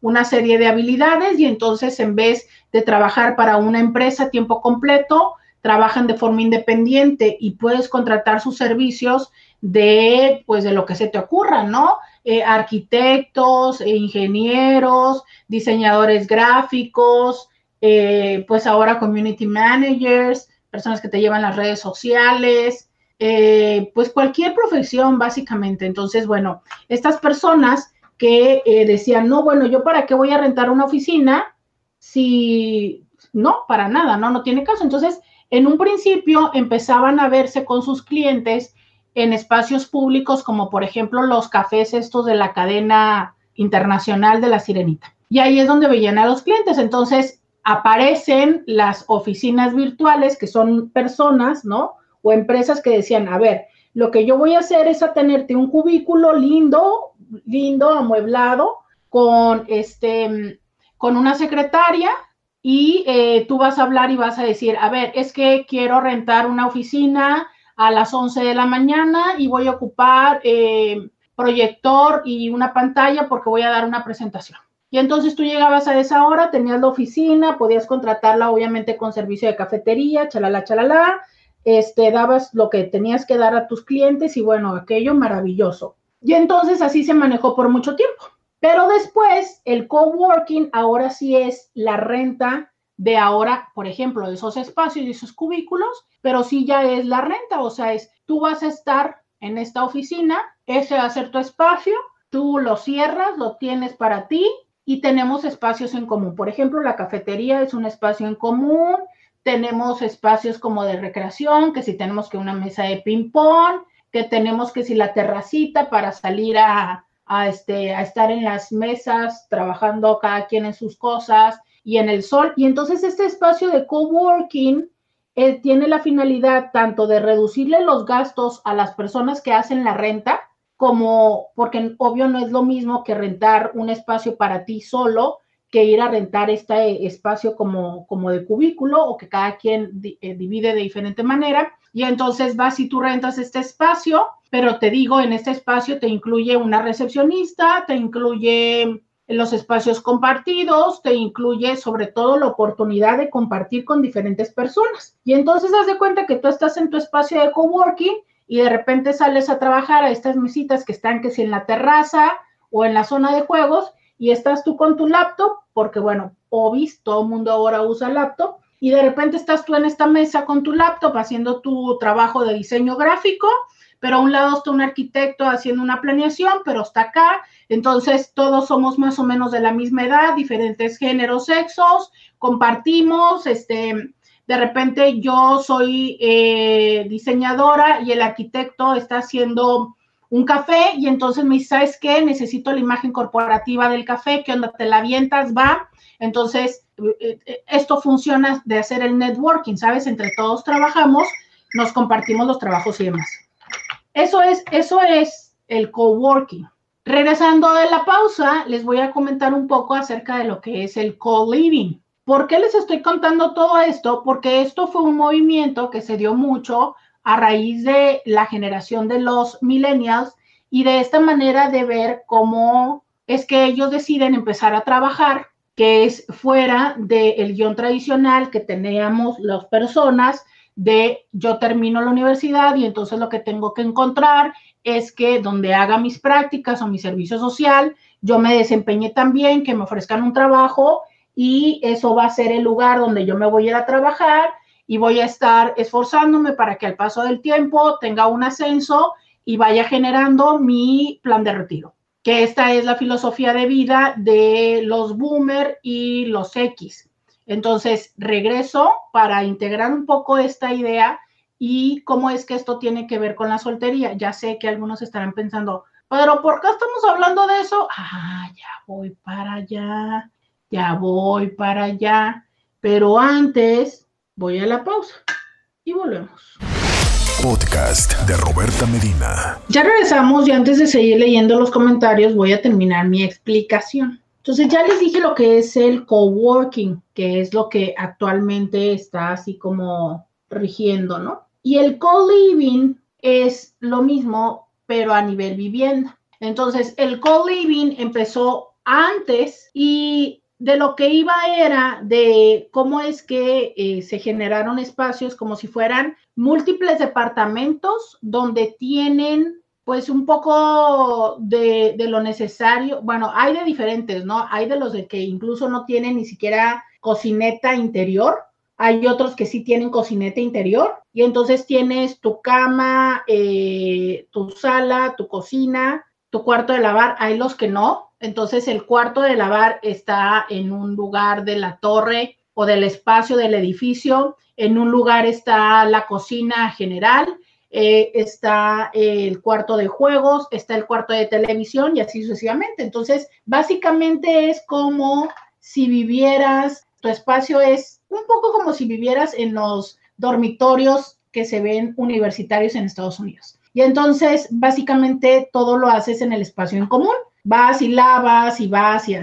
una serie de habilidades y entonces en vez de trabajar para una empresa a tiempo completo, trabajan de forma independiente y puedes contratar sus servicios de, pues, de lo que se te ocurra, ¿no? Eh, arquitectos, ingenieros, diseñadores gráficos, eh, pues ahora community managers, personas que te llevan las redes sociales, eh, pues cualquier profesión básicamente. Entonces, bueno, estas personas que eh, decían, no, bueno, yo para qué voy a rentar una oficina si no, para nada, no, no tiene caso. Entonces, en un principio empezaban a verse con sus clientes en espacios públicos como por ejemplo los cafés estos de la cadena internacional de la Sirenita. Y ahí es donde veían a los clientes. Entonces, aparecen las oficinas virtuales, que son personas, ¿no? O empresas que decían, a ver, lo que yo voy a hacer es a tenerte un cubículo lindo, lindo, amueblado, con este, con una secretaria, y eh, tú vas a hablar y vas a decir, a ver, es que quiero rentar una oficina a las 11 de la mañana y voy a ocupar eh, proyector y una pantalla porque voy a dar una presentación. Y entonces tú llegabas a esa hora, tenías la oficina, podías contratarla obviamente con servicio de cafetería, chalala, chalala, este, dabas lo que tenías que dar a tus clientes y bueno, aquello maravilloso. Y entonces así se manejó por mucho tiempo. Pero después el coworking ahora sí es la renta de ahora, por ejemplo, esos espacios y esos cubículos, pero sí ya es la renta, o sea, es tú vas a estar en esta oficina, ese va a ser tu espacio, tú lo cierras, lo tienes para ti, y tenemos espacios en común. Por ejemplo, la cafetería es un espacio en común, tenemos espacios como de recreación, que si tenemos que una mesa de ping-pong, que tenemos que si la terracita para salir a, este, a estar en las mesas, trabajando cada quien en sus cosas y en el sol. Y entonces este espacio de coworking eh, tiene la finalidad tanto de reducirle los gastos a las personas que hacen la renta, como, porque obvio no es lo mismo que rentar un espacio para ti solo que ir a rentar este espacio como, como de cubículo o que cada quien eh, divide de diferente manera. Y entonces vas y tú rentas este espacio, pero te digo, en este espacio te incluye una recepcionista, te incluye los espacios compartidos, te incluye sobre todo la oportunidad de compartir con diferentes personas. Y entonces haz de cuenta que tú estás en tu espacio de coworking y de repente sales a trabajar a estas mesitas que están que si en la terraza o en la zona de juegos y estás tú con tu laptop, porque bueno, obis, todo el mundo ahora usa laptop, y de repente estás tú en esta mesa con tu laptop haciendo tu trabajo de diseño gráfico, pero a un lado está un arquitecto haciendo una planeación, pero está acá, entonces todos somos más o menos de la misma edad, diferentes géneros, sexos, compartimos, este, de repente yo soy eh, diseñadora y el arquitecto está haciendo un café y entonces me dice, ¿sabes qué? Necesito la imagen corporativa del café, ¿qué onda? ¿Te la avientas? Va. Entonces, eh, eh, esto funciona de hacer el networking, ¿sabes? Entre todos trabajamos, nos compartimos los trabajos y demás. Eso es, eso es el coworking. Regresando de la pausa, les voy a comentar un poco acerca de lo que es el co-living. ¿Por qué les estoy contando todo esto? Porque esto fue un movimiento que se dio mucho a raíz de la generación de los millennials y de esta manera de ver cómo es que ellos deciden empezar a trabajar, que es fuera del guion tradicional que teníamos las personas de yo termino la universidad y entonces lo que tengo que encontrar es que donde haga mis prácticas o mi servicio social, yo me desempeñe también, que me ofrezcan un trabajo y eso va a ser el lugar donde yo me voy a ir a trabajar y voy a estar esforzándome para que al paso del tiempo tenga un ascenso y vaya generando mi plan de retiro. que esta es la filosofía de vida de los boomer y los X. Entonces, regreso para integrar un poco esta idea y cómo es que esto tiene que ver con la soltería. Ya sé que algunos estarán pensando, pero ¿por qué estamos hablando de eso? Ah, ya voy para allá, ya voy para allá. Pero antes, voy a la pausa y volvemos
podcast de Roberta Medina.
Ya regresamos y antes de seguir leyendo los comentarios voy a terminar mi explicación. Entonces ya les dije lo que es el coworking, que es lo que actualmente está así como rigiendo, ¿no? Y el co-living es lo mismo, pero a nivel vivienda. Entonces, el co-living empezó antes y de lo que iba era de cómo es que eh, se generaron espacios como si fueran múltiples departamentos donde tienen pues un poco de, de, lo necesario. Bueno, hay de diferentes, ¿no? Hay de los de que incluso no tienen ni siquiera cocineta interior. Hay otros que sí tienen cocineta interior y entonces tienes tu cama, eh, tu sala, tu cocina, tu cuarto de lavar. Hay los que no. Entonces el cuarto de lavar está en un lugar de la torre o del espacio del edificio en un lugar está la cocina general, eh, está el cuarto de juegos, está el cuarto de televisión y así sucesivamente. Entonces, básicamente es como si vivieras, tu espacio es un poco como si vivieras en los dormitorios que se ven universitarios en Estados Unidos. Y entonces, básicamente, todo lo haces en el espacio en común. Vas y lavas y y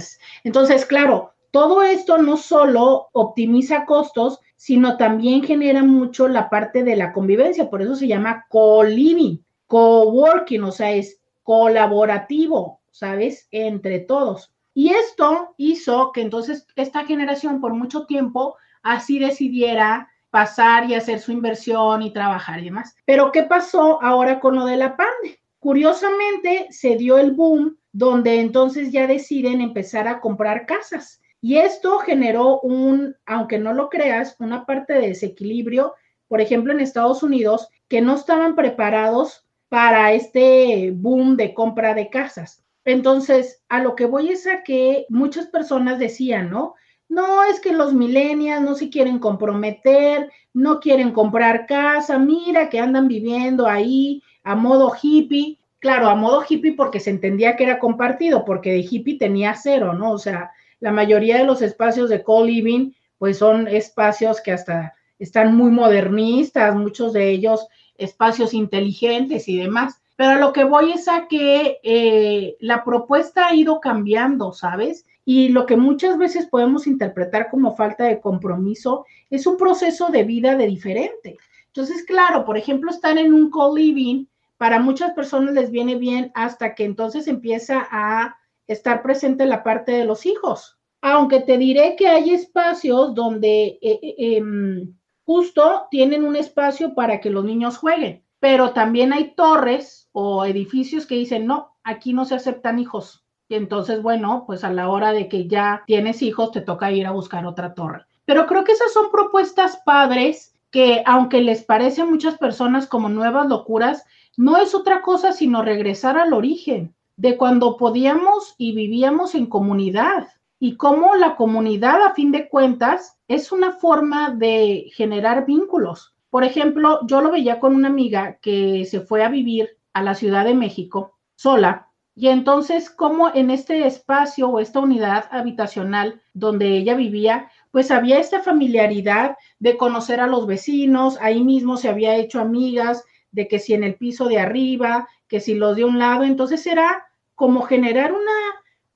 Entonces, claro, todo esto no solo optimiza costos, sino también genera mucho la parte de la convivencia, por eso se llama co-living, co-working, o sea, es colaborativo, ¿sabes? Entre todos. Y esto hizo que entonces esta generación por mucho tiempo así decidiera pasar y hacer su inversión y trabajar y demás. Pero ¿qué pasó ahora con lo de la pandemia? Curiosamente se dio el boom donde entonces ya deciden empezar a comprar casas. Y esto generó un, aunque no lo creas, una parte de desequilibrio, por ejemplo, en Estados Unidos, que no estaban preparados para este boom de compra de casas. Entonces, a lo que voy es a que muchas personas decían, ¿no? No, es que los millennials no se quieren comprometer, no quieren comprar casa, mira que andan viviendo ahí a modo hippie. Claro, a modo hippie porque se entendía que era compartido, porque de hippie tenía cero, ¿no? O sea, la mayoría de los espacios de co-living, pues son espacios que hasta están muy modernistas, muchos de ellos espacios inteligentes y demás. Pero lo que voy es a que eh, la propuesta ha ido cambiando, ¿sabes? Y lo que muchas veces podemos interpretar como falta de compromiso es un proceso de vida de diferente. Entonces, claro, por ejemplo, estar en un co-living, para muchas personas les viene bien hasta que entonces empieza a estar presente en la parte de los hijos. Aunque te diré que hay espacios donde eh, eh, em, justo tienen un espacio para que los niños jueguen, pero también hay torres o edificios que dicen, no, aquí no se aceptan hijos. Y entonces, bueno, pues a la hora de que ya tienes hijos, te toca ir a buscar otra torre. Pero creo que esas son propuestas padres que, aunque les parece a muchas personas como nuevas locuras, no es otra cosa sino regresar al origen de cuando podíamos y vivíamos en comunidad y cómo la comunidad, a fin de cuentas, es una forma de generar vínculos. Por ejemplo, yo lo veía con una amiga que se fue a vivir a la Ciudad de México sola y entonces cómo en este espacio o esta unidad habitacional donde ella vivía, pues había esta familiaridad de conocer a los vecinos, ahí mismo se había hecho amigas de que si en el piso de arriba, que si los de un lado, entonces era como generar una,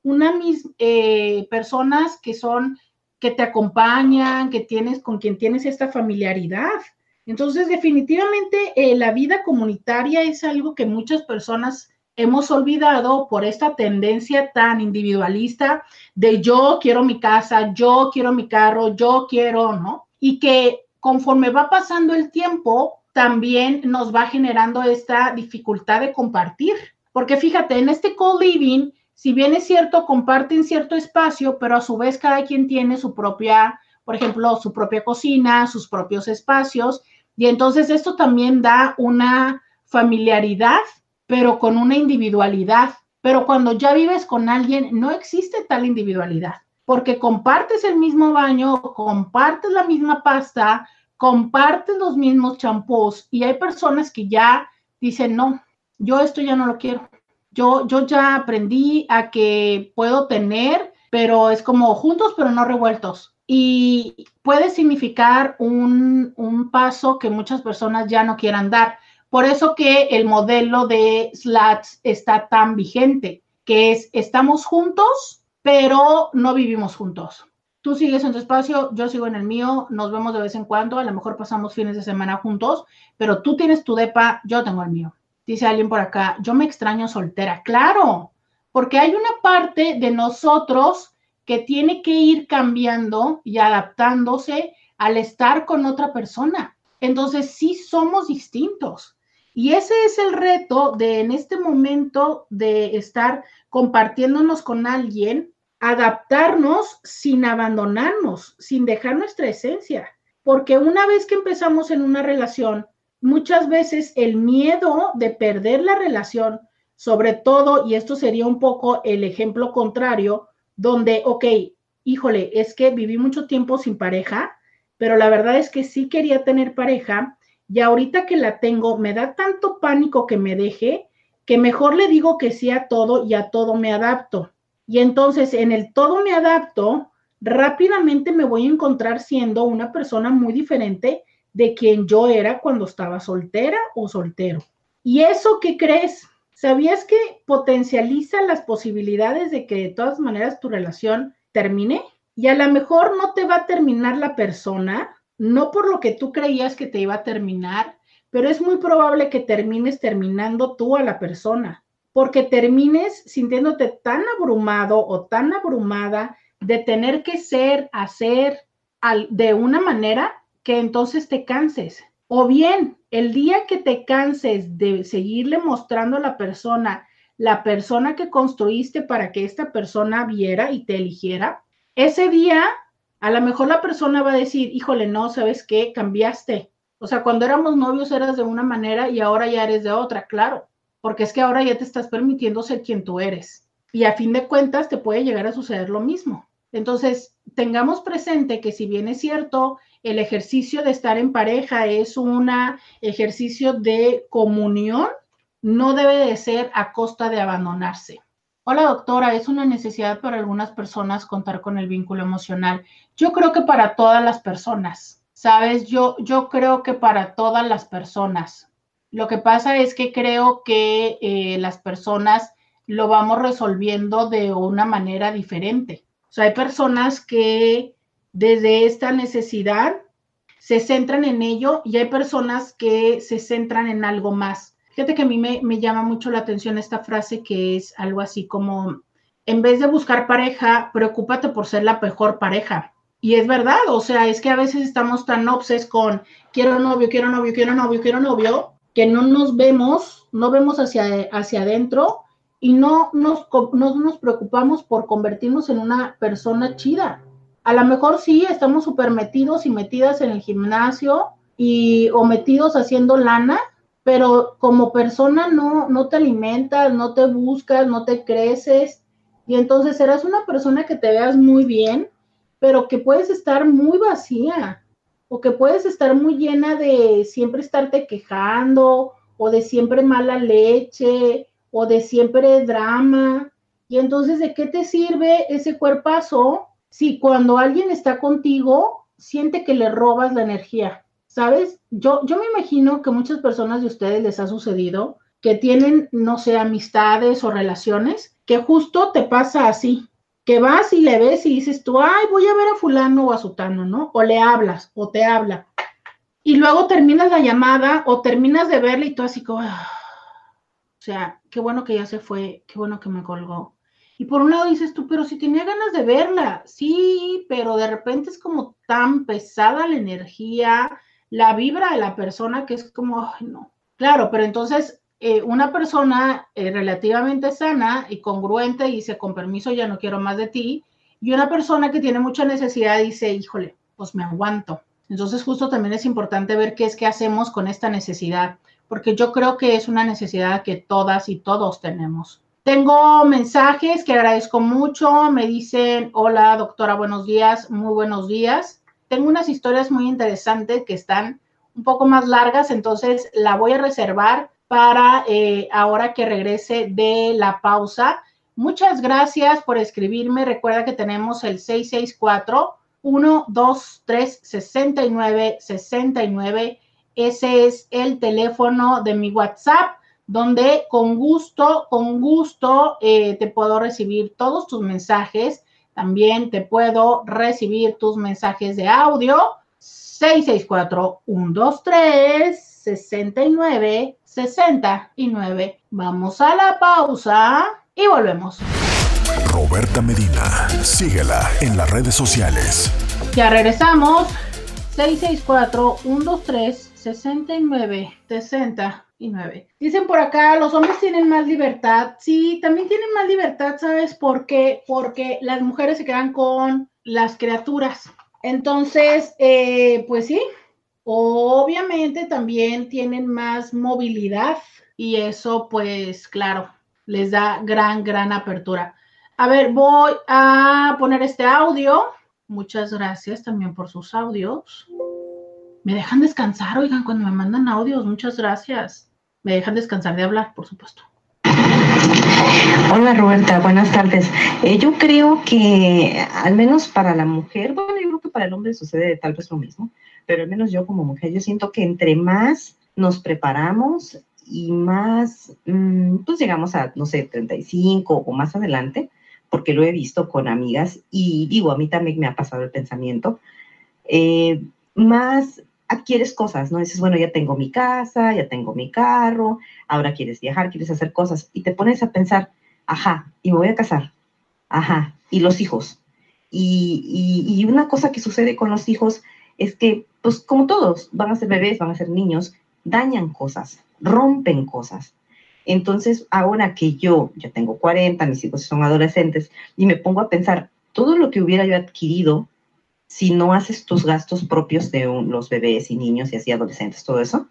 una mis, eh, personas que son, que te acompañan, que tienes, con quien tienes esta familiaridad. Entonces, definitivamente eh, la vida comunitaria es algo que muchas personas hemos olvidado por esta tendencia tan individualista de yo quiero mi casa, yo quiero mi carro, yo quiero, ¿no? Y que conforme va pasando el tiempo, también nos va generando esta dificultad de compartir. Porque fíjate, en este co-living, si bien es cierto, comparten cierto espacio, pero a su vez cada quien tiene su propia, por ejemplo, su propia cocina, sus propios espacios. Y entonces esto también da una familiaridad, pero con una individualidad. Pero cuando ya vives con alguien, no existe tal individualidad, porque compartes el mismo baño, compartes la misma pasta, compartes los mismos champús y hay personas que ya dicen, no, yo esto ya no lo quiero. Yo, yo ya aprendí a que puedo tener, pero es como juntos, pero no revueltos. Y puede significar un, un paso que muchas personas ya no quieran dar. Por eso que el modelo de SLATS está tan vigente, que es estamos juntos, pero no vivimos juntos. Tú sigues en tu espacio, yo sigo en el mío, nos vemos de vez en cuando, a lo mejor pasamos fines de semana juntos, pero tú tienes tu depa, yo tengo el mío. Dice alguien por acá, yo me extraño soltera. Claro, porque hay una parte de nosotros que tiene que ir cambiando y adaptándose al estar con otra persona. Entonces sí somos distintos. Y ese es el reto de en este momento de estar compartiéndonos con alguien, adaptarnos sin abandonarnos, sin dejar nuestra esencia. Porque una vez que empezamos en una relación, muchas veces el miedo de perder la relación, sobre todo, y esto sería un poco el ejemplo contrario, donde, ok, híjole, es que viví mucho tiempo sin pareja, pero la verdad es que sí quería tener pareja y ahorita que la tengo me da tanto pánico que me deje que mejor le digo que sí a todo y a todo me adapto. Y entonces en el todo me adapto, rápidamente me voy a encontrar siendo una persona muy diferente de quien yo era cuando estaba soltera o soltero. ¿Y eso qué crees? ¿Sabías que potencializa las posibilidades de que de todas maneras tu relación termine? Y a lo mejor no te va a terminar la persona, no por lo que tú creías que te iba a terminar, pero es muy probable que termines terminando tú a la persona, porque termines sintiéndote tan abrumado o tan abrumada de tener que ser, hacer de una manera que entonces te canses. O bien, el día que te canses de seguirle mostrando a la persona, la persona que construiste para que esta persona viera y te eligiera, ese día a lo mejor la persona va a decir, híjole, no, ¿sabes qué? Cambiaste. O sea, cuando éramos novios eras de una manera y ahora ya eres de otra, claro, porque es que ahora ya te estás permitiendo ser quien tú eres. Y a fin de cuentas te puede llegar a suceder lo mismo. Entonces, tengamos presente que si bien es cierto, el ejercicio de estar en pareja es un ejercicio de comunión, no debe de ser a costa de abandonarse. Hola doctora, es una necesidad para algunas personas contar con el vínculo emocional. Yo creo que para todas las personas, ¿sabes? Yo, yo creo que para todas las personas. Lo que pasa es que creo que eh, las personas lo vamos resolviendo de una manera diferente. O sea, hay personas que desde esta necesidad se centran en ello y hay personas que se centran en algo más. Fíjate que a mí me, llama mucho la atención esta frase que es algo así como, en vez de buscar pareja, preocúpate por ser la mejor pareja. Y es verdad, o sea, es que a veces estamos tan obses con quiero novio, quiero novio, quiero novio, quiero novio, que no nos vemos, no vemos hacia, hacia adentro y no nos, no nos preocupamos por convertirnos en una persona chida a lo mejor sí estamos súper metidos y metidas en el gimnasio y o metidos haciendo lana, pero como persona no, no te alimentas, no te buscas, no te creces y entonces serás una persona que te veas muy bien, pero que puedes estar muy vacía o que puedes estar muy llena de siempre estarte quejando o de siempre mala leche o de siempre drama. Y entonces, ¿de qué te sirve ese cuerpazo si cuando alguien está contigo, siente que le robas la energía, ¿sabes? Yo, yo me imagino que muchas personas de ustedes les ha sucedido que tienen, no sé, amistades o relaciones, que justo te pasa así, que vas y le ves y dices tú, ay, voy a ver a fulano o a sutano, ¿no? O le hablas o te habla. Y luego terminas la llamada o terminas de verle y tú así como, ah". o sea, qué bueno que ya se fue, qué bueno que me colgó. Y por un lado dices tú, pero si tenía ganas de verla, sí, pero de repente es como tan pesada la energía, la vibra de la persona que es como, no. Claro, pero entonces eh, una persona eh, relativamente sana y congruente dice, con permiso, ya no quiero más de ti. Y una persona que tiene mucha necesidad dice, híjole, pues me aguanto. Entonces justo también es importante ver qué es que hacemos con esta necesidad, porque yo creo que es una necesidad que todas y todos tenemos Tengo mensajes que agradezco mucho. Me dicen, hola doctora, buenos días, muy buenos días. Tengo unas historias muy interesantes que están un poco más largas, entonces la voy a reservar para eh, ahora que regrese de la pausa. Muchas gracias por escribirme. Recuerda que tenemos el 664 123 69 69. Ese es el teléfono de mi WhatsApp, donde con gusto, con gusto eh, te puedo recibir todos tus mensajes. También te puedo recibir tus mensajes de audio 664-123-69, 69. Vamos a la pausa y volvemos.
Roberta Medina, síguela en las redes sociales.
Ya regresamos. 664-123-69, 69. Dicen por acá, los hombres tienen más libertad. Sí, también tienen más libertad, ¿sabes por qué? Porque las mujeres se quedan con las criaturas. Entonces, eh, pues sí, obviamente también tienen más movilidad y eso, pues claro, les da gran, gran apertura. A ver, voy a poner este audio. Muchas gracias también por sus audios. Me dejan descansar, oigan, cuando me mandan audios, muchas gracias. Me dejan descansar de hablar, por supuesto.
Hola Roberta, buenas tardes. Eh, yo creo que al menos para la mujer, bueno, yo creo que para el hombre sucede tal vez lo mismo, pero al menos yo como mujer, yo siento que entre más nos preparamos y más, mm, pues llegamos a, no sé, 35 o más adelante, porque lo he visto con amigas y digo, a mí también me ha pasado el pensamiento, eh, más adquieres cosas, ¿no? Dices, bueno, ya tengo mi casa, ya tengo mi carro, ahora quieres viajar, quieres hacer cosas, y te pones a pensar, ajá, y me voy a casar, ajá, y los hijos. Y, y, una cosa que sucede con los hijos es que, pues como todos, van a ser bebés, van a ser niños, dañan cosas, rompen cosas. Entonces, ahora que yo ya tengo 40, mis hijos son adolescentes, y me pongo a pensar, todo lo que hubiera yo adquirido si no haces tus gastos propios de los bebés y niños y así adolescentes, todo eso,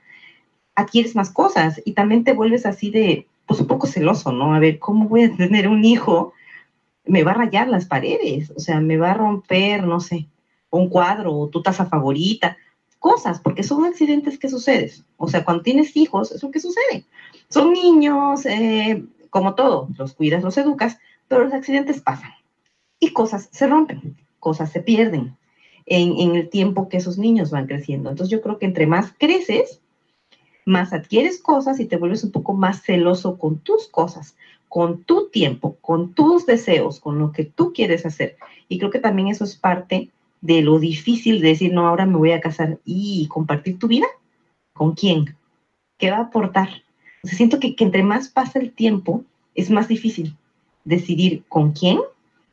adquieres más cosas y también te vuelves así de, pues un poco celoso, ¿no? A ver, ¿cómo voy a tener un hijo? Me va a rayar las paredes, o sea, me va a romper, no sé, un cuadro o tu taza favorita, cosas, porque son accidentes que suceden. O sea, cuando tienes hijos, es lo que sucede. Son niños, eh, como todo, los cuidas, los educas, pero los accidentes pasan y cosas se rompen, cosas se pierden, en, el tiempo que esos niños van creciendo. Entonces yo creo que entre más creces, más adquieres cosas y te vuelves un poco más celoso con tus cosas, con tu tiempo, con tus deseos, con lo que tú quieres hacer. Y creo que también eso es parte de lo difícil de decir, no, ahora me voy a casar y compartir tu vida. ¿Con quién? ¿Qué va a aportar? Siento que, que entre más pasa el tiempo, es más difícil decidir con quién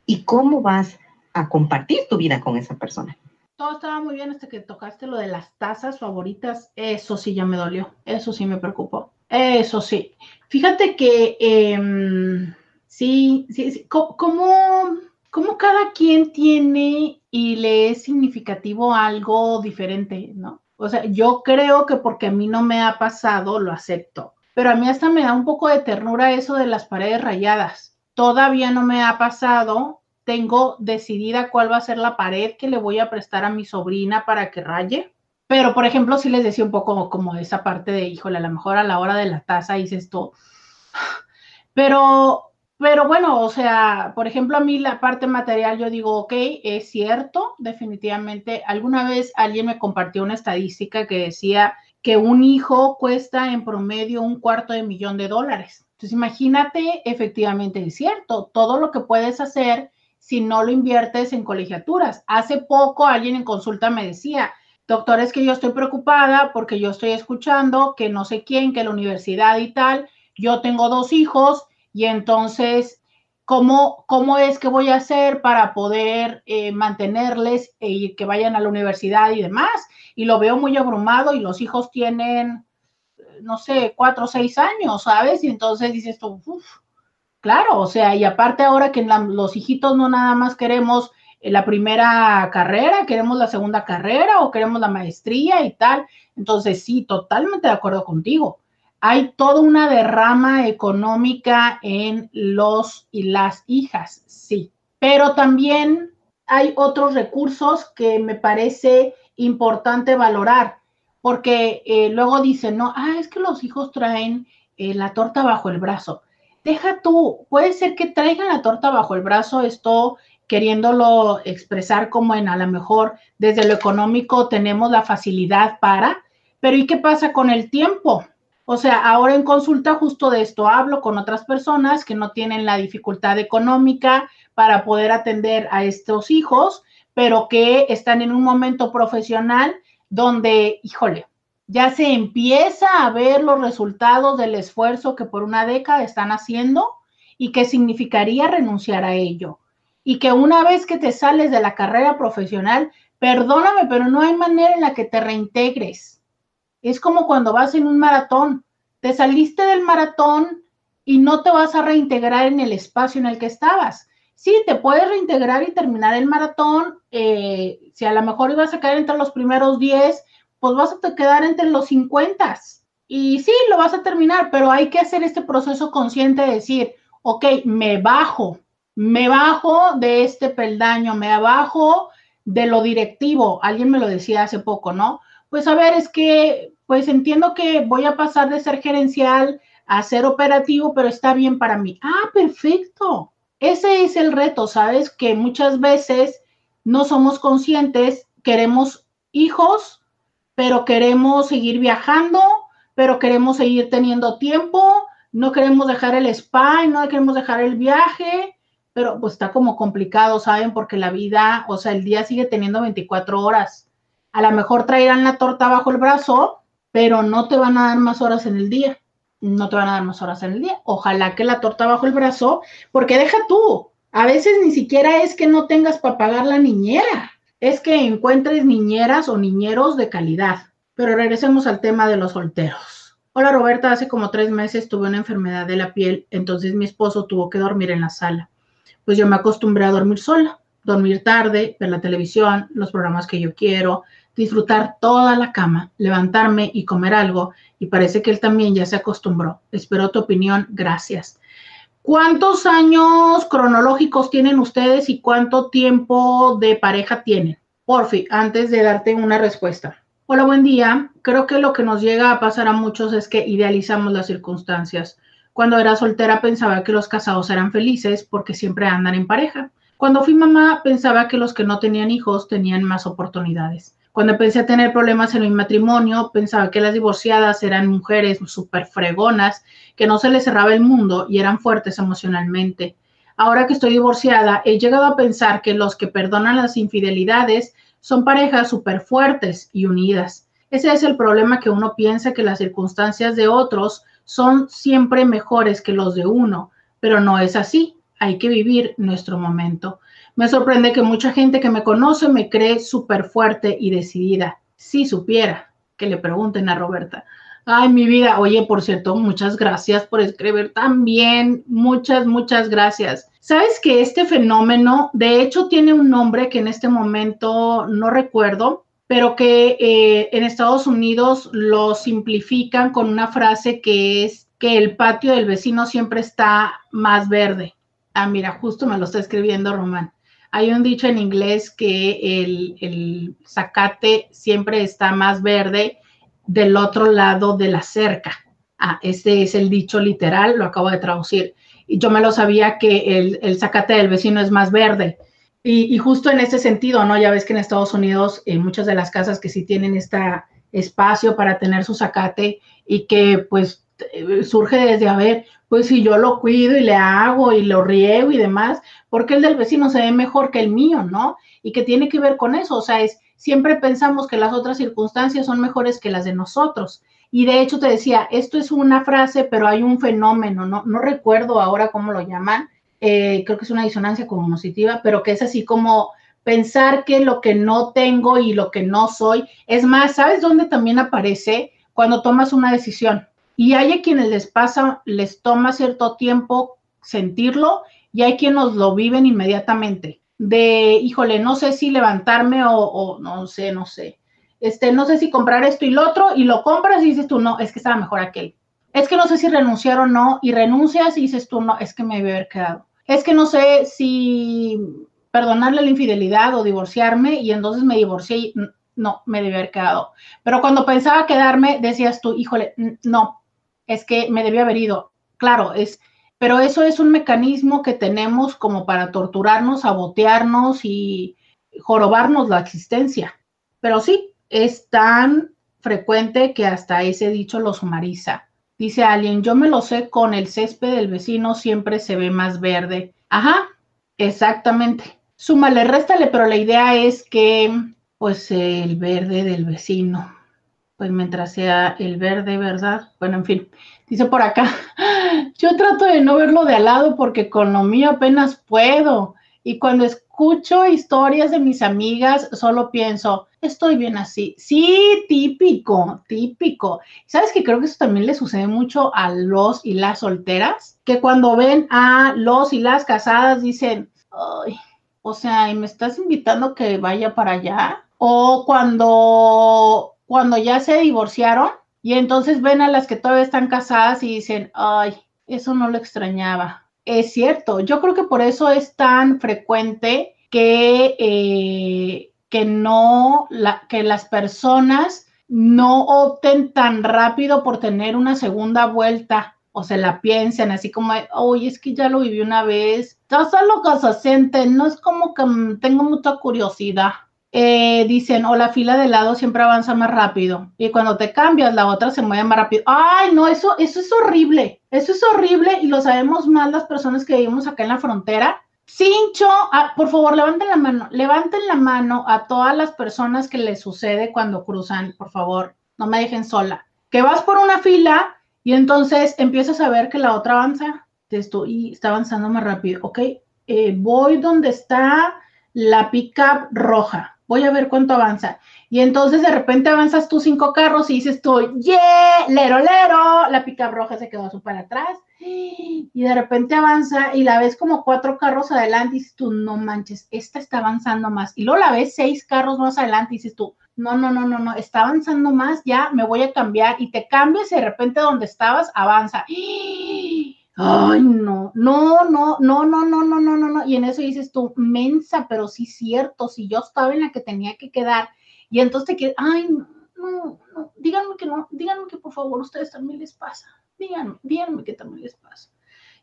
y cómo vas a compartir tu vida con esa persona
todo estaba muy bien hasta que tocaste lo de las tazas favoritas. Eso sí ya me dolió. Eso sí me preocupó. Eso sí. Fíjate que em, sí, sí, sí. Como, como cada quien tiene y le es significativo algo diferente, ¿no? O sea, yo creo que porque a mí no me ha pasado, lo acepto. Pero a mí hasta me da un poco de ternura eso de las paredes rayadas. Todavía no me ha pasado tengo decidida cuál va a ser la pared que le voy a prestar a mi sobrina para que raye. Pero, por ejemplo, si les decía un poco como esa parte de, híjole, a lo mejor a la hora de la taza hice esto. Pero, pero bueno, o sea, por ejemplo, a mí la parte material, yo digo, ok, es cierto, definitivamente. Alguna vez alguien me compartió una estadística que decía que un hijo cuesta en promedio un cuarto de millón de dólares. Entonces, imagínate, efectivamente es cierto, todo lo que puedes hacer si no lo inviertes en colegiaturas. Hace poco alguien en consulta me decía, doctor, es que yo estoy preocupada porque yo estoy escuchando que no sé quién, que la universidad y tal, yo tengo dos hijos y entonces, ¿cómo, cómo es que voy a hacer para poder eh, mantenerles y que vayan a la universidad y demás? Y lo veo muy abrumado y los hijos tienen, no sé, cuatro o seis años, ¿sabes? Y entonces dices tú, uff Claro, o sea, y aparte ahora que los hijitos no nada más queremos eh, la primera carrera, queremos la segunda carrera o queremos la maestría y tal. Entonces, sí, totalmente de acuerdo contigo. hay toda una derrama económica en los y las hijas, sí, pero también hay otros recursos que me parece importante valorar, porque eh, luego dicen, no, ah, es que los hijos traen eh, la torta bajo el brazo. Deja tú, puede ser que traigan la torta bajo el brazo, esto queriéndolo expresar como en a lo mejor desde lo económico tenemos la facilidad para, pero ¿y qué pasa con el tiempo? O sea, ahora en consulta justo de esto hablo con otras personas que no tienen la dificultad económica para poder atender a estos hijos, pero que están en un momento profesional donde, híjole, ya se empieza a ver los resultados del esfuerzo que por una década están haciendo y que significaría renunciar a ello y que una vez que te sales de la carrera profesional, perdóname, pero no hay manera en la que te reintegres. Es como cuando vas en un maratón, te saliste del maratón y no te vas a reintegrar en el espacio en el que estabas. Sí, te puedes reintegrar y terminar el maratón. Eh, si a lo mejor ibas a quedar entre los primeros 10, pues vas a quedar entre los 50. Y sí, lo vas a terminar, pero hay que hacer este proceso consciente de decir, ok, me bajo, me bajo de este peldaño, me bajo de lo directivo. Alguien me lo decía hace poco, ¿no? Pues a ver, es que, pues entiendo que voy a pasar de ser gerencial a ser operativo, pero está bien para mí. Ah, perfecto. Ese es el reto, ¿sabes? Que muchas veces no somos conscientes, queremos hijos, pero queremos seguir viajando, pero queremos seguir teniendo tiempo, no queremos dejar el spa, no queremos dejar el viaje, pero pues está como complicado, ¿saben? Porque la vida, o sea, el día sigue teniendo 24 horas. A lo mejor traerán la torta bajo el brazo, pero no te van a dar más horas en el día. No te van a dar más horas en el día. Ojalá que la torta bajo el brazo, porque deja tú. A veces ni siquiera es que no tengas para pagar la niñera, es que encuentres niñeras o niñeros de calidad. Pero regresemos al tema de los solteros. Hola Roberta, hace como tres meses tuve una enfermedad de la piel, entonces mi esposo tuvo que dormir en la sala pues yo me acostumbré a dormir sola, dormir tarde, ver la televisión, los programas que yo quiero, disfrutar toda la cama, levantarme y comer algo, y parece que él también ya se acostumbró. Espero tu opinión, gracias. ¿Cuántos años cronológicos tienen ustedes y cuánto tiempo de pareja tienen? Porfi, antes de darte una respuesta. Hola, buen día. Creo que lo que nos llega a pasar a muchos es que idealizamos las circunstancias. Cuando era soltera pensaba que los casados eran felices porque siempre andan en pareja. Cuando fui mamá pensaba que los que no tenían hijos tenían más oportunidades. Cuando empecé a tener problemas en mi matrimonio, pensaba que las divorciadas eran mujeres súper fregonas, que no se les cerraba el mundo y eran fuertes emocionalmente. Ahora que estoy divorciada, he llegado a pensar que los que perdonan las infidelidades son parejas súper fuertes y unidas. Ese es el problema que uno piensa que las circunstancias de otros son siempre mejores que los de uno, pero no es así. Hay que vivir nuestro momento. Me sorprende que mucha gente que me conoce me cree súper fuerte y decidida. Si supiera, que le pregunten a Roberta. Ay, mi vida. Oye, por cierto, muchas gracias por escribir también. Muchas, muchas gracias. Sabes que este fenómeno, de hecho, tiene un nombre que en este momento no recuerdo, pero que eh, en Estados Unidos lo simplifican con una frase que es que el patio del vecino siempre está más verde. Ah, mira, justo me lo está escribiendo Román. Hay un dicho en inglés que el, el zacate siempre está más verde del otro lado de la cerca. Ah, este es el dicho literal, lo acabo de traducir. Y yo me lo sabía que el, el zacate del vecino es más verde. Y, justo en ese sentido, ¿no? Ya ves que en Estados Unidos eh, muchas de las casas que sí tienen este espacio para tener su zacate y que pues surge desde, a ver, pues si yo lo cuido y le hago y lo riego y demás, porque el del vecino se ve mejor que el mío, ¿no? Y que tiene que ver con eso, o sea, es, siempre pensamos que las otras circunstancias son mejores que las de nosotros. Y de hecho te decía, esto es una frase, pero hay un fenómeno, no, no recuerdo ahora cómo lo llaman, eh, creo que es una disonancia cognitiva, pero que es así como pensar que lo que no tengo y lo que no soy, es más, ¿sabes dónde también aparece? Cuando tomas una decisión. Y hay a quienes les pasa, les toma cierto tiempo sentirlo y hay quienes lo viven inmediatamente. De, híjole, no sé si levantarme o, no sé, no sé. Este, no sé si comprar esto y lo otro, y lo compras y dices tú, no, es que estaba mejor aquel Es que no sé si renunciar o no, y renuncias y dices tú, no, es que me debe haber quedado. Es que no sé si perdonarle la infidelidad o divorciarme, y entonces me divorcié y no, me debe haber quedado. Pero cuando pensaba quedarme, decías tú, híjole, no, es que me debía haber ido. Claro, es, pero eso es un mecanismo que tenemos como para torturarnos, sabotearnos y jorobarnos la existencia. Pero sí, es tan frecuente que hasta ese dicho lo sumariza. Dice alguien, yo me lo sé con el césped del vecino siempre se ve más verde. Ajá, exactamente. Súmale, réstale, pero la idea es que, pues, el verde del vecino, pues mientras sea el verde, ¿verdad? Bueno, en fin, dice por acá, yo trato de no verlo de al lado porque con lo mío apenas puedo. Y cuando escucho historias de mis amigas, solo pienso, estoy bien así. Sí, típico, típico. ¿Sabes que creo que eso también le sucede mucho a los y las solteras? Que cuando ven a los y las casadas dicen, ay, o sea, ¿y me estás invitando que vaya para allá? O cuando, cuando ya se divorciaron y entonces ven a las que todavía están casadas y dicen, ay, eso no lo extrañaba es cierto, yo creo que por eso es tan frecuente que, eh, que no, que las personas no opten tan rápido por tener una segunda vuelta o se la piensen así como, oye, es que ya lo viví una vez, ya sé lo que se siente, no es como que tengo mucha curiosidad. Eh, dicen, o la fila de lado siempre avanza más rápido. Y cuando te cambias, la otra se mueve más rápido. Ay, no, eso, eso es horrible. Eso es horrible y lo sabemos más las personas que vivimos acá en la frontera. Cincho, ah, por favor, levanten la mano, levanten la mano a todas las personas que les sucede cuando cruzan, por favor, no me dejen sola. Que vas por una fila y entonces empiezas a ver que la otra avanza, y está avanzando más rápido, ¿ok? Eh, voy donde está la pickup roja voy a ver cuánto avanza. Y entonces de repente avanzas tú cinco carros y dices tú, yeah, lero, lero, la pica roja se quedó súper atrás. Y de repente avanza y la ves como cuatro carros adelante y dices tú, no manches, esta está avanzando más. Y luego la ves seis carros más adelante y dices tú, no, no, no, no, no, está avanzando más, ya me voy a cambiar y te cambias y de repente donde estabas avanza. Ay, no, no, no, no, no, no, no, no, no. Y en eso dices tú, mensa, pero sí cierto, si yo estaba en la que tenía que quedar. Y entonces te quedas, ay, no, no, no, díganme que no, díganme que por favor ustedes también les pasa. Díganme, díganme que también les pasa.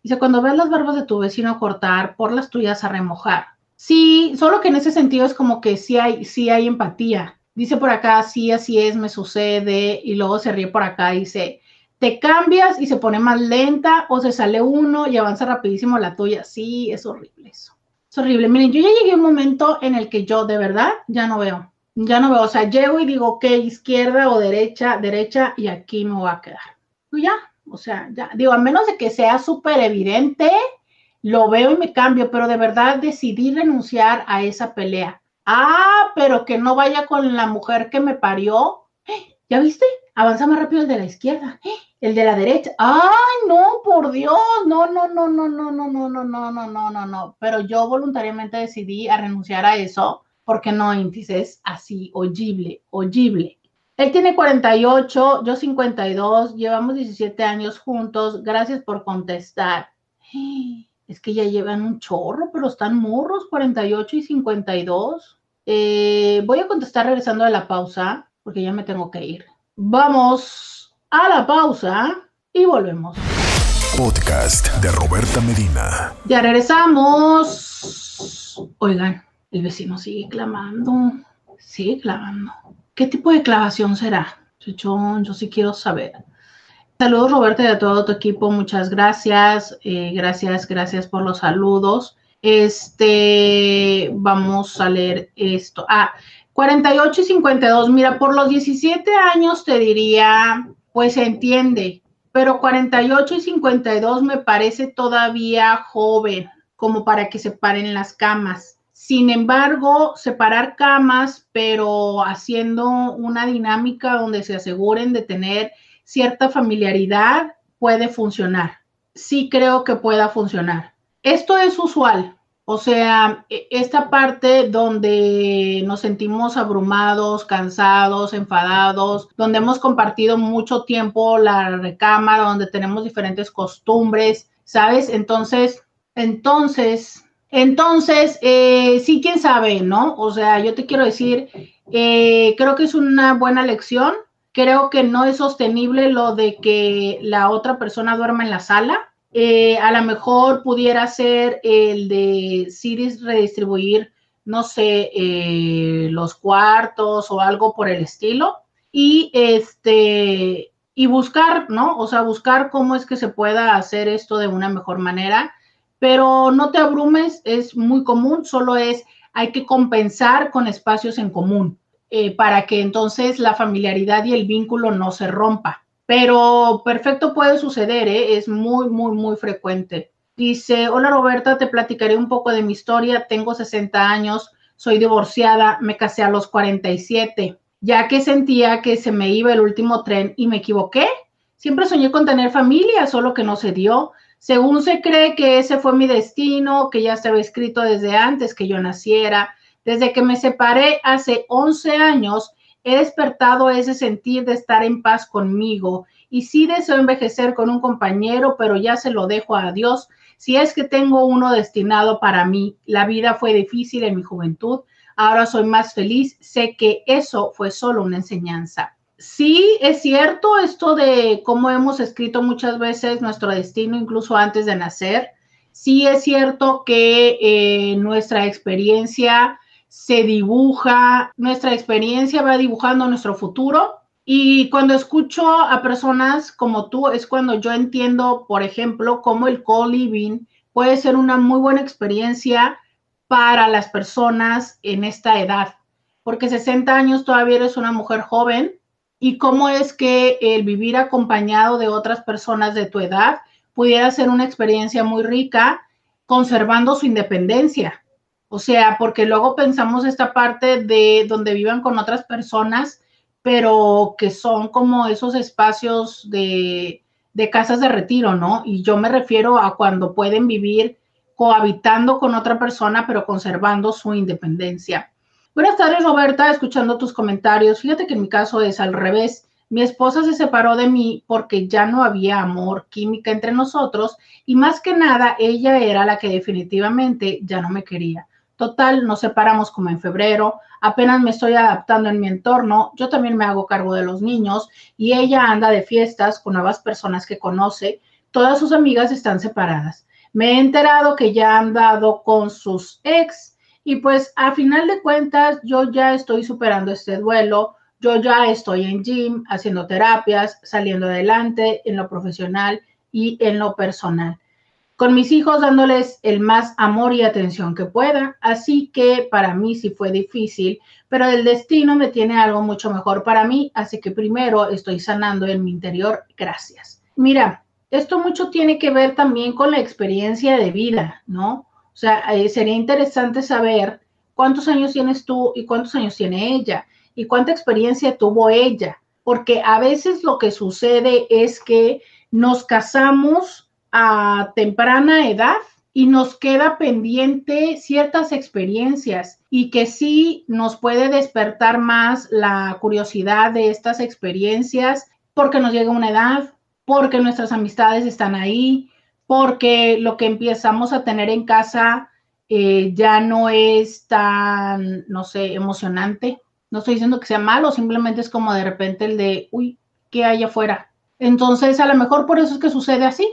Dice, cuando ves las barbas de tu vecino cortar, por las tuyas a remojar. Sí, solo que en ese sentido es como que sí hay, sí hay empatía. Dice por acá, sí, así es, me sucede. Y luego se ríe por acá, dice, te cambias y se pone más lenta o se sale uno y avanza rapidísimo la tuya. Sí, es horrible eso. Es horrible. Miren, yo ya llegué a un momento en el que yo de verdad ya no veo. Ya no veo. O sea, llego y digo, ok, izquierda o derecha, derecha y aquí me voy a quedar. Pues ya, o sea, ya. Digo, a menos de que sea súper evidente, lo veo y me cambio, pero de verdad decidí renunciar a esa pelea. Ah, pero que no vaya con la mujer que me parió. ¿Ya viste? Avanza más rápido el de la izquierda. ¡Eh! El de la derecha, ay, no, por Dios, no, no, no, no, no, no, no, no, no, no, no, no, no. Pero yo voluntariamente decidí a renunciar a eso porque no, Intis, es así, oyible, oyible. Él tiene 48, yo 52, llevamos 17 años juntos, gracias por contestar. Es que ya llevan un chorro, pero están morros, 48 y 52. Eh, voy a contestar regresando de la pausa, porque ya me tengo que ir. Vamos a la pausa y volvemos.
Podcast de Roberta Medina.
Ya regresamos. Oigan, el vecino sigue clamando, sigue clamando. ¿Qué tipo de clavación será? Chichón, yo sí quiero saber. Saludos Roberta y a todo tu equipo, muchas gracias, eh, gracias, gracias por los saludos. Este, vamos a leer esto. Ah, 48 y 52, mira, por los 17 años te diría pues se entiende, pero 48 y 52 me parece todavía joven como para que se paren las camas. Sin embargo, separar camas, pero haciendo una dinámica donde se aseguren de tener cierta familiaridad, puede funcionar. Sí creo que pueda funcionar. Esto es usual, O sea, e, esta parte donde nos sentimos abrumados, cansados, enfadados, donde hemos compartido mucho tiempo la recámara, donde tenemos diferentes costumbres, ¿sabes? Entonces, entonces, entonces, eh, sí, quién sabe, ¿no? O sea, yo te quiero decir, eh, creo que es una buena lección. Creo que no es sostenible lo de que la otra persona duerma en la sala eh, a lo mejor pudiera ser el de Ciris redistribuir, no sé, eh, los cuartos o algo por el estilo. Y este, y buscar, ¿no? O sea, buscar cómo es que se pueda hacer esto de una mejor manera. Pero no te abrumes, es muy común, solo es, hay que compensar con espacios en común eh, para que entonces la familiaridad y el vínculo no se rompa pero perfecto puede suceder, ¿eh? es muy, muy, muy frecuente. Dice, hola Roberta, te platicaré un poco de mi historia. Tengo 60 años, soy divorciada, me casé a los 47, ya que sentía que se me iba el último tren y me equivoqué. Siempre soñé con tener familia, solo que no se dio. Según se cree que ese fue mi destino, que ya estaba escrito desde antes que yo naciera. Desde que me separé hace 11 años, he despertado ese sentir de estar en paz conmigo y sí deseo envejecer con un compañero, pero ya se lo dejo a Dios. Si es que tengo uno destinado para mí, la vida fue difícil en mi juventud, ahora soy más feliz, sé que eso fue solo una enseñanza. Sí, es cierto esto de cómo hemos escrito muchas veces nuestro destino, incluso antes de nacer. Sí es cierto que eh, nuestra experiencia se dibuja, nuestra experiencia va dibujando nuestro futuro. Y cuando escucho a personas como tú, es cuando yo entiendo, por ejemplo, cómo el co-living puede ser una muy buena experiencia para las personas en esta edad, porque 60 años todavía eres una mujer joven y cómo es que el vivir acompañado de otras personas de tu edad pudiera ser una experiencia muy rica, conservando su independencia. O sea, porque luego pensamos esta parte de donde vivan con otras personas, pero que son como esos espacios de, de casas de retiro, ¿no? Y yo me refiero a cuando pueden vivir cohabitando con otra persona, pero conservando su independencia. Buenas tardes, Roberta, escuchando tus comentarios. Fíjate que en mi caso es al revés. Mi esposa se separó de mí porque ya no había amor, química entre nosotros y más que nada ella era la que definitivamente ya no me quería. Total, nos separamos como en febrero, apenas me estoy adaptando en mi entorno, yo también me hago cargo de los niños y ella anda de fiestas con nuevas personas que conoce, todas sus amigas están separadas. Me he enterado que ya han dado con sus ex y pues a final de cuentas yo ya estoy superando este duelo, yo ya estoy en gym, haciendo terapias, saliendo adelante en lo profesional y en lo personal con mis hijos dándoles el más amor y atención que pueda. Así que para mí sí fue difícil, pero el destino me tiene algo mucho mejor para mí, así que primero estoy sanando en mi interior. Gracias. Mira, esto mucho tiene que ver también con la experiencia de vida, ¿no? O sea, eh, sería interesante saber cuántos años tienes tú y cuántos años tiene ella y cuánta experiencia tuvo ella, porque a veces lo que sucede es que nos casamos a temprana edad y nos queda pendiente ciertas experiencias y que sí nos puede despertar más la curiosidad de estas experiencias porque nos llega una edad, porque nuestras amistades están ahí, porque lo que empezamos a tener en casa eh, ya no es tan, no sé, emocionante. No estoy diciendo que sea malo, simplemente es como de repente el de, uy, ¿qué hay afuera? Entonces, a lo mejor por eso es que sucede así,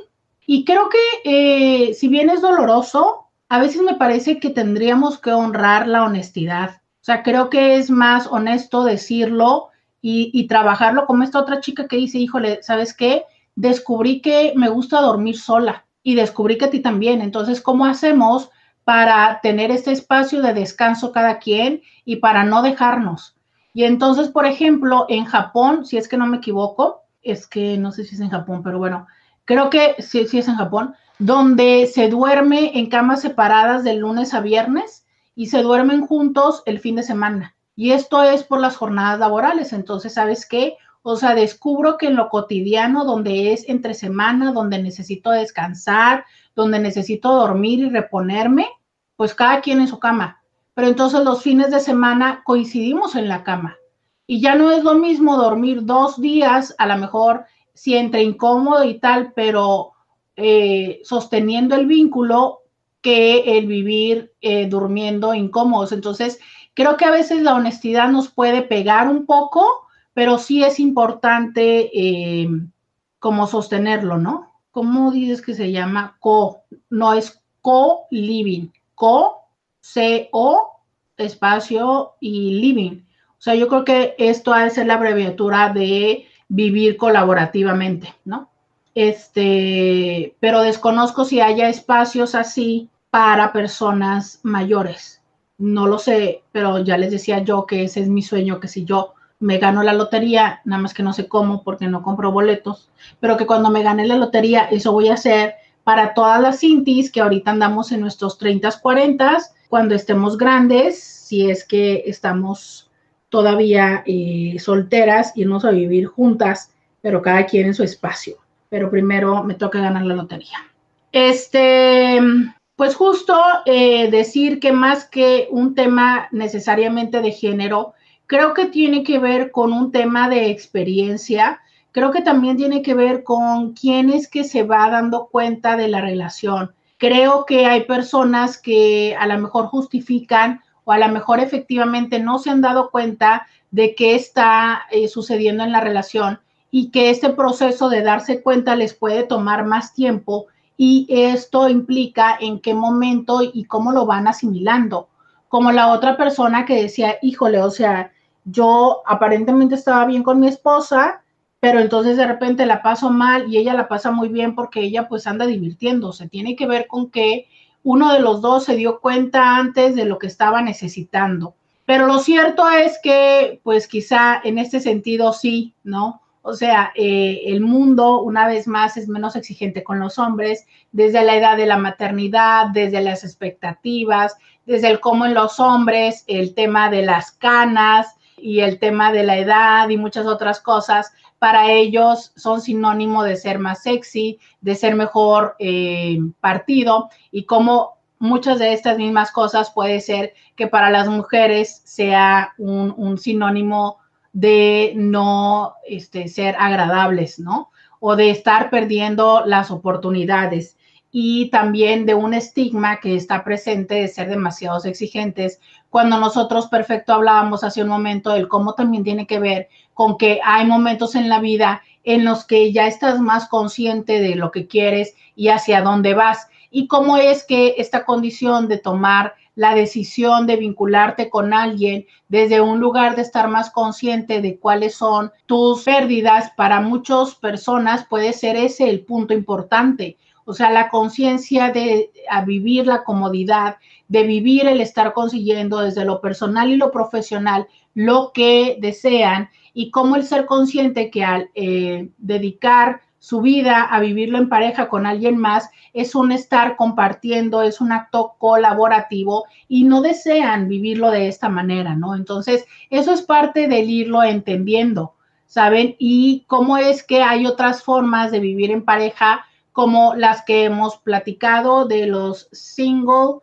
y creo que eh, si bien es doloroso, a veces me parece que tendríamos que honrar la honestidad. O sea, creo que es más honesto decirlo y, trabajarlo como esta otra chica que dice, híjole, ¿sabes qué? Descubrí que me gusta dormir sola y descubrí que a ti también. Entonces, ¿cómo hacemos para tener este espacio de descanso cada quien y para no dejarnos? Y entonces, por ejemplo, en Japón, si es que no me equivoco, es que no sé si es en Japón, pero bueno, creo que sí, sí es en Japón, donde se duerme en camas separadas de lunes a viernes y se duermen juntos el fin de semana. Y esto es por las jornadas laborales. Entonces, ¿sabes qué? O sea, descubro que en lo cotidiano, donde es entre semana, donde necesito descansar, donde necesito dormir y reponerme, pues cada quien en su cama. Pero entonces los fines de semana coincidimos en la cama. Y ya no es lo mismo dormir dos días, a lo mejor si entre incómodo y tal, pero eh, sosteniendo el vínculo que el vivir eh, durmiendo incómodos. Entonces, creo que a veces la honestidad nos puede pegar un poco, pero sí es importante eh, como sostenerlo, ¿no? ¿Cómo dices que se llama? Co, no es co-living, co, C-O, espacio y living. O sea, yo creo que esto ser la abreviatura de vivir colaborativamente, ¿no? Este, pero desconozco si haya espacios así para personas mayores. No lo sé, pero ya les decía yo que ese es mi sueño, que si yo me gano la lotería, nada más que no sé cómo porque no compro boletos, pero que cuando me gane la lotería, eso voy a hacer para todas las cintis que ahorita andamos en nuestros 30, 40, cuando estemos grandes, si es que estamos todavía eh, solteras, irnos a vivir juntas, pero cada quien en su espacio. Pero primero me toca ganar la lotería. Este, pues justo eh, decir que más que un tema necesariamente de género, creo que tiene que ver con un tema de experiencia, creo que también tiene que ver con quién es que se va dando cuenta de la relación. Creo que hay personas que a lo mejor justifican o a lo mejor efectivamente no se han dado cuenta de qué está eh, sucediendo en la relación y que este proceso de darse cuenta les puede tomar más tiempo y esto implica en qué momento y cómo lo van asimilando. Como la otra persona que decía, híjole, o sea, yo aparentemente estaba bien con mi esposa, pero entonces de repente la paso mal y ella la pasa muy bien porque ella pues anda divirtiéndose. Tiene que ver con que uno de los dos se dio cuenta antes de lo que estaba necesitando. Pero lo cierto es que pues quizá en este sentido sí, ¿no? O sea, eh, el mundo una vez más es menos exigente con los hombres desde la edad de la maternidad, desde las expectativas, desde el cómo en los hombres el tema de las canas, y el tema de la edad y muchas otras cosas, para ellos son sinónimo de ser más sexy, de ser mejor eh, partido y como muchas de estas mismas cosas puede ser que para las mujeres sea un, sinónimo de no este, ser agradables, ¿no? O de estar perdiendo las oportunidades y también de un estigma que está presente de ser demasiados exigentes, cuando nosotros perfecto hablábamos hace un momento del cómo también tiene que ver con que hay momentos en la vida en los que ya estás más consciente de lo que quieres y hacia dónde vas y cómo es que esta condición de tomar la decisión de vincularte con alguien desde un lugar de estar más consciente de cuáles son tus pérdidas, para muchas personas puede ser ese el punto importante. O sea, la conciencia de vivir la comodidad, de vivir el estar consiguiendo desde lo personal y lo profesional lo que desean y cómo el ser consciente que al eh, dedicar su vida a vivirlo en pareja con alguien más es un estar compartiendo, es un acto colaborativo y no desean vivirlo de esta manera, ¿no? Entonces, eso es parte del irlo entendiendo, ¿saben? Y cómo es que hay otras formas de vivir en pareja como las que hemos platicado de los single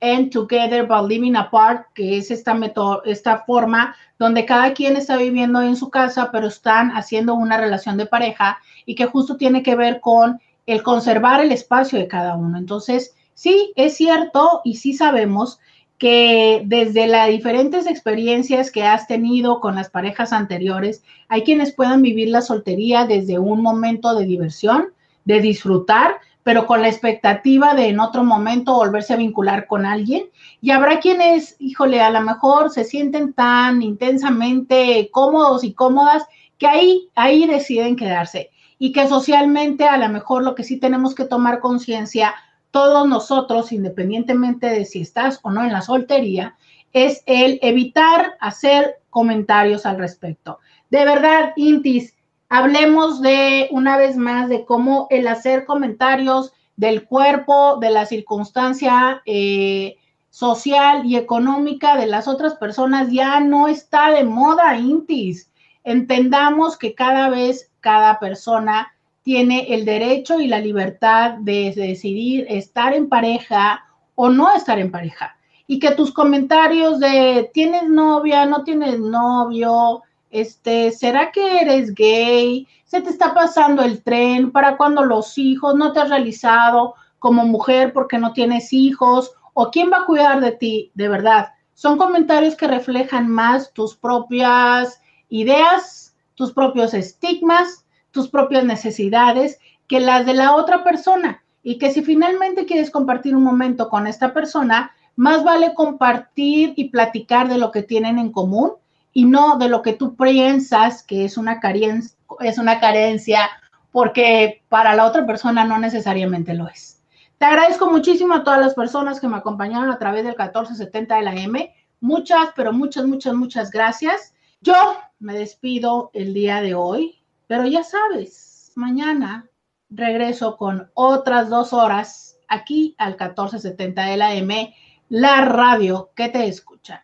and together but living apart, que es esta, esta forma donde cada quien está viviendo en su casa, pero están haciendo una relación de pareja y que justo tiene que ver con el conservar el espacio de cada uno. Entonces, sí, es cierto y sí sabemos que desde las diferentes experiencias que has tenido con las parejas anteriores, hay quienes puedan vivir la soltería desde un momento de diversión, de disfrutar, pero con la expectativa de en otro momento volverse a vincular con alguien. Y habrá quienes, híjole, a lo mejor se sienten tan intensamente cómodos y cómodas que ahí, ahí deciden quedarse. Y que socialmente a lo mejor lo que sí tenemos que tomar conciencia, todos nosotros, independientemente de si estás o no en la soltería, es el evitar hacer comentarios al respecto. De verdad, Intis, hablemos de una vez más de cómo el hacer comentarios del cuerpo, de la circunstancia eh, social y económica de las otras personas ya no está de moda, Intis. Entendamos que cada vez cada persona tiene el derecho y la libertad de decidir estar en pareja o no estar en pareja. Y que tus comentarios de tienes novia, no tienes novio, este, ¿será que eres gay? ¿Se te está pasando el tren? ¿Para cuando los hijos? ¿No te has realizado como mujer porque no tienes hijos? ¿O quién va a cuidar de ti? De verdad, son comentarios que reflejan más tus propias ideas, tus propios estigmas, tus propias necesidades que las de la otra persona. Y que si finalmente quieres compartir un momento con esta persona, más vale compartir y platicar de lo que tienen en común y no de lo que tú piensas que es una carencia, es una carencia porque para la otra persona no necesariamente lo es. Te agradezco muchísimo a todas las personas que me acompañaron a través del 1470 de la M. Muchas, pero muchas, muchas, muchas gracias. Yo me despido el día de hoy, pero ya sabes, mañana regreso con otras dos horas aquí al 1470 de la M, la radio que te escucha.